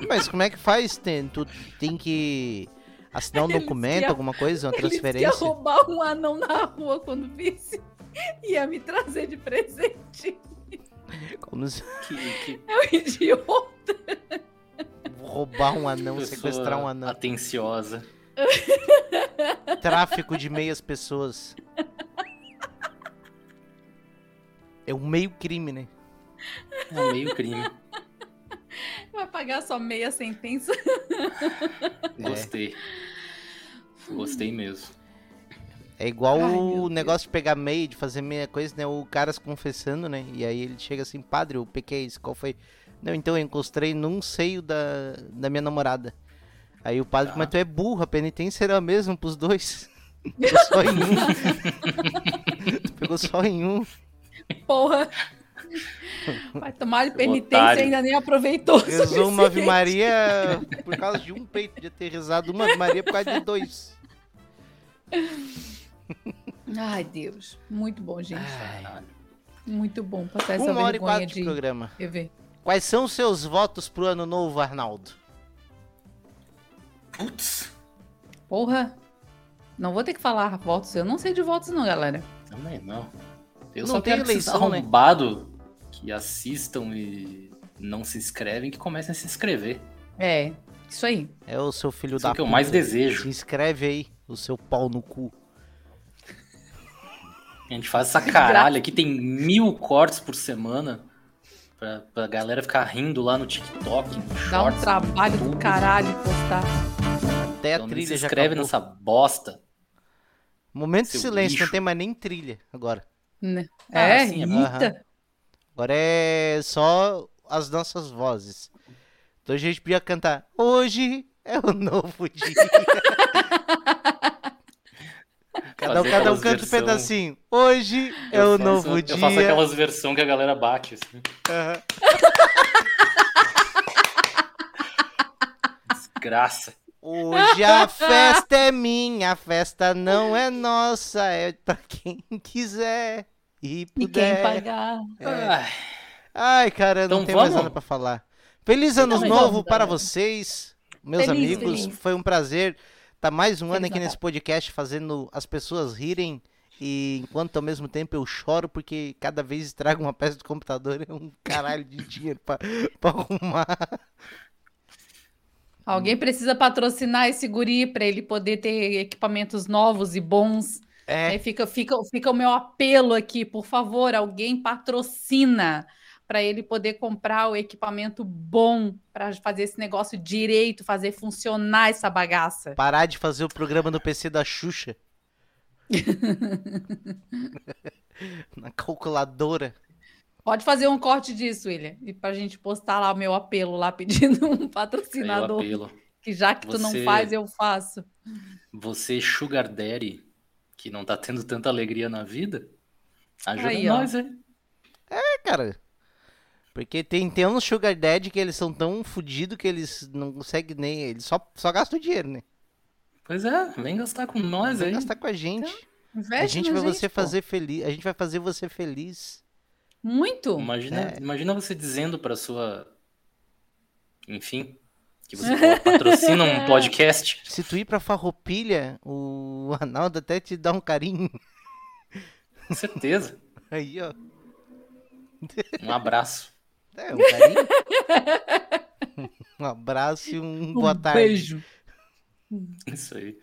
Mas como é que faz? Tem, tu tem que assinar um Ele documento, ia- alguma coisa, uma Ele disse que ia transferência? roubar um anão na rua quando visse. Ia me trazer de presente. Como se- Que, que É um idiota. roubar um anão, sequestrar um anão. atenciosa. Tráfico de meias pessoas. É um meio crime, né? É um meio crime. Vai pagar só meia sentença. Gostei. Gostei mesmo. É igual Ai, o Deus. negócio de pegar meia, de fazer meia coisa, né? O cara se confessando, né? E aí ele chega assim, padre, o que é isso? Qual foi? Não, então eu encostei num seio da, da minha namorada. Aí o padre, Tá. mas tu é burro, a penitência era a mesma pros dois. Pegou só em um. tu pegou só em um. Porra. Vai tomar penitência Otário. e ainda nem aproveitou. Rezou uma Ave. Maria por causa de um peito. Podia ter rezado uma Ave Maria por causa de dois. Ai, Deus. Muito bom, gente. Muito bom passar essa Uma hora e vergonha quatro de de programa. TV. Quais são os seus votos pro ano novo, Arnaldo? Putz. Porra. Não vou ter que falar votos. Eu não sei de votos, não, galera. Também não. Eu Não só tem quero que eleição, né? arrombados que assistam e não se inscrevem, que comecem a se inscrever. É, isso aí. É o seu filho Isso é da o que eu mais desejo. Se inscreve aí, o seu pau no cu. A gente faz essa caralho aqui, tem mil cortes por semana pra, pra galera ficar rindo lá no TikTok, no Dá um Shorts, trabalho do caralho postar. Até a Então nem trilha se inscreve nessa bosta. Momento de silêncio, não tem mais nem trilha agora. Né? Ah, É, sim, é eita. Agora é só as nossas vozes. Então a gente podia cantar Hoje é o novo dia. cada, um- cada um canta um pedacinho. Hoje é Eu o novo Eu dia. faço aquelas versões que a galera bate, assim. Aham. Desgraça. Hoje a festa é minha, a festa não é nossa, é pra quem quiser e E puder. quem pagar? Ai, Ai, cara, eu não Então tenho mais nada pra falar. Feliz ano também novo vamos, para galera. vocês, meus Feliz, amigos. feliz. Foi um prazer estar mais um ano Feliz aqui Natal. nesse podcast fazendo as pessoas rirem e enquanto ao mesmo tempo eu choro porque cada vez estraga uma peça do computador é um caralho de dinheiro pra, pra arrumar. Alguém precisa patrocinar esse guri para ele poder ter equipamentos novos e bons. É, Aí fica, fica, fica o meu apelo aqui, por favor, alguém patrocina para ele poder comprar o equipamento bom para fazer esse negócio direito, fazer funcionar essa bagaça. parar de fazer o programa no PC da Xuxa. Na calculadora. Pode fazer um corte disso, William, e pra gente postar lá o meu apelo lá pedindo um patrocinador. apelo. Que já que tu não Você- faz, eu faço. Você, Sugar Daddy, que não tá tendo tanta alegria na vida, ajuda Aí, nós, hein? É, cara. Porque tem, tem uns Sugar Daddy que eles são tão fodidos que eles não conseguem nem. Eles só, só gastam dinheiro, né? Pois é, vem gastar com nós Vem aí. gastar com a gente. a Investe gente vai você pô. fazer feliz. A gente vai fazer você feliz. Muito. Imagina, É. imagina você dizendo pra sua. Enfim, que você patrocina um podcast. Se tu ir pra Farroupilha, o Arnaldo até te dá um carinho. Com certeza. Aí, ó. Um abraço. É, um carinho. um abraço e um boa tarde. beijo. Isso aí.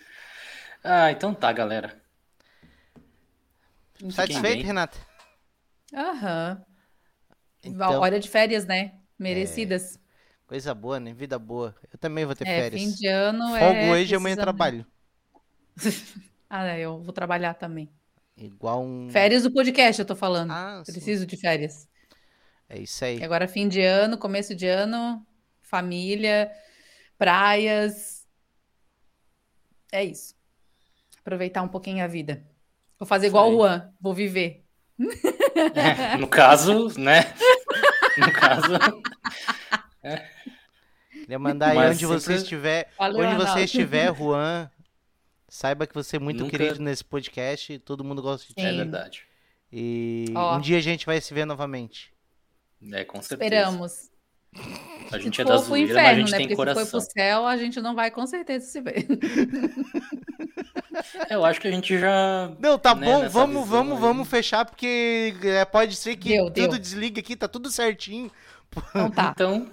Ah, então tá, galera. Satisfeito. Renata? Aham. Então, Hora de férias, né? Merecidas. Coisa boa, né? Vida boa. Eu também vou ter É, férias. fim de ano Folgo é. hoje e amanhã trabalho. Ah, é, eu vou trabalhar também. Igual um. Férias do podcast, eu tô falando. Ah, sim. Preciso de férias. É isso aí. E agora, fim de ano, começo de ano, família, praias. É isso. Aproveitar um pouquinho a vida. Vou fazer igual o Juan, vou viver. No caso, né? No caso. Queria mandar aí onde você estiver. Valeu, onde você Arnaldo. estiver, Juan. Saiba que você é muito Nunca- querido nesse podcast. Todo mundo gosta de ti. É verdade. E Ó. um dia a gente vai se ver novamente. É, com certeza. Esperamos. A Se gente é for da pro zoeira, inferno, mas a gente né? tem Porque se coração. for pro céu, a gente não vai com certeza se ver. Eu acho que a gente já. Não, tá né, bom, vamos, vamos, aí. vamos fechar, porque é, pode ser que Deu, tudo deu. desliga aqui, tá tudo certinho. Então tá. Então,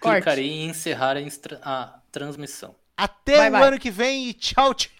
Corte. clicarei em encerrar a, transmissão. Até Vai, o vai. ano que vem e tchau, tchau!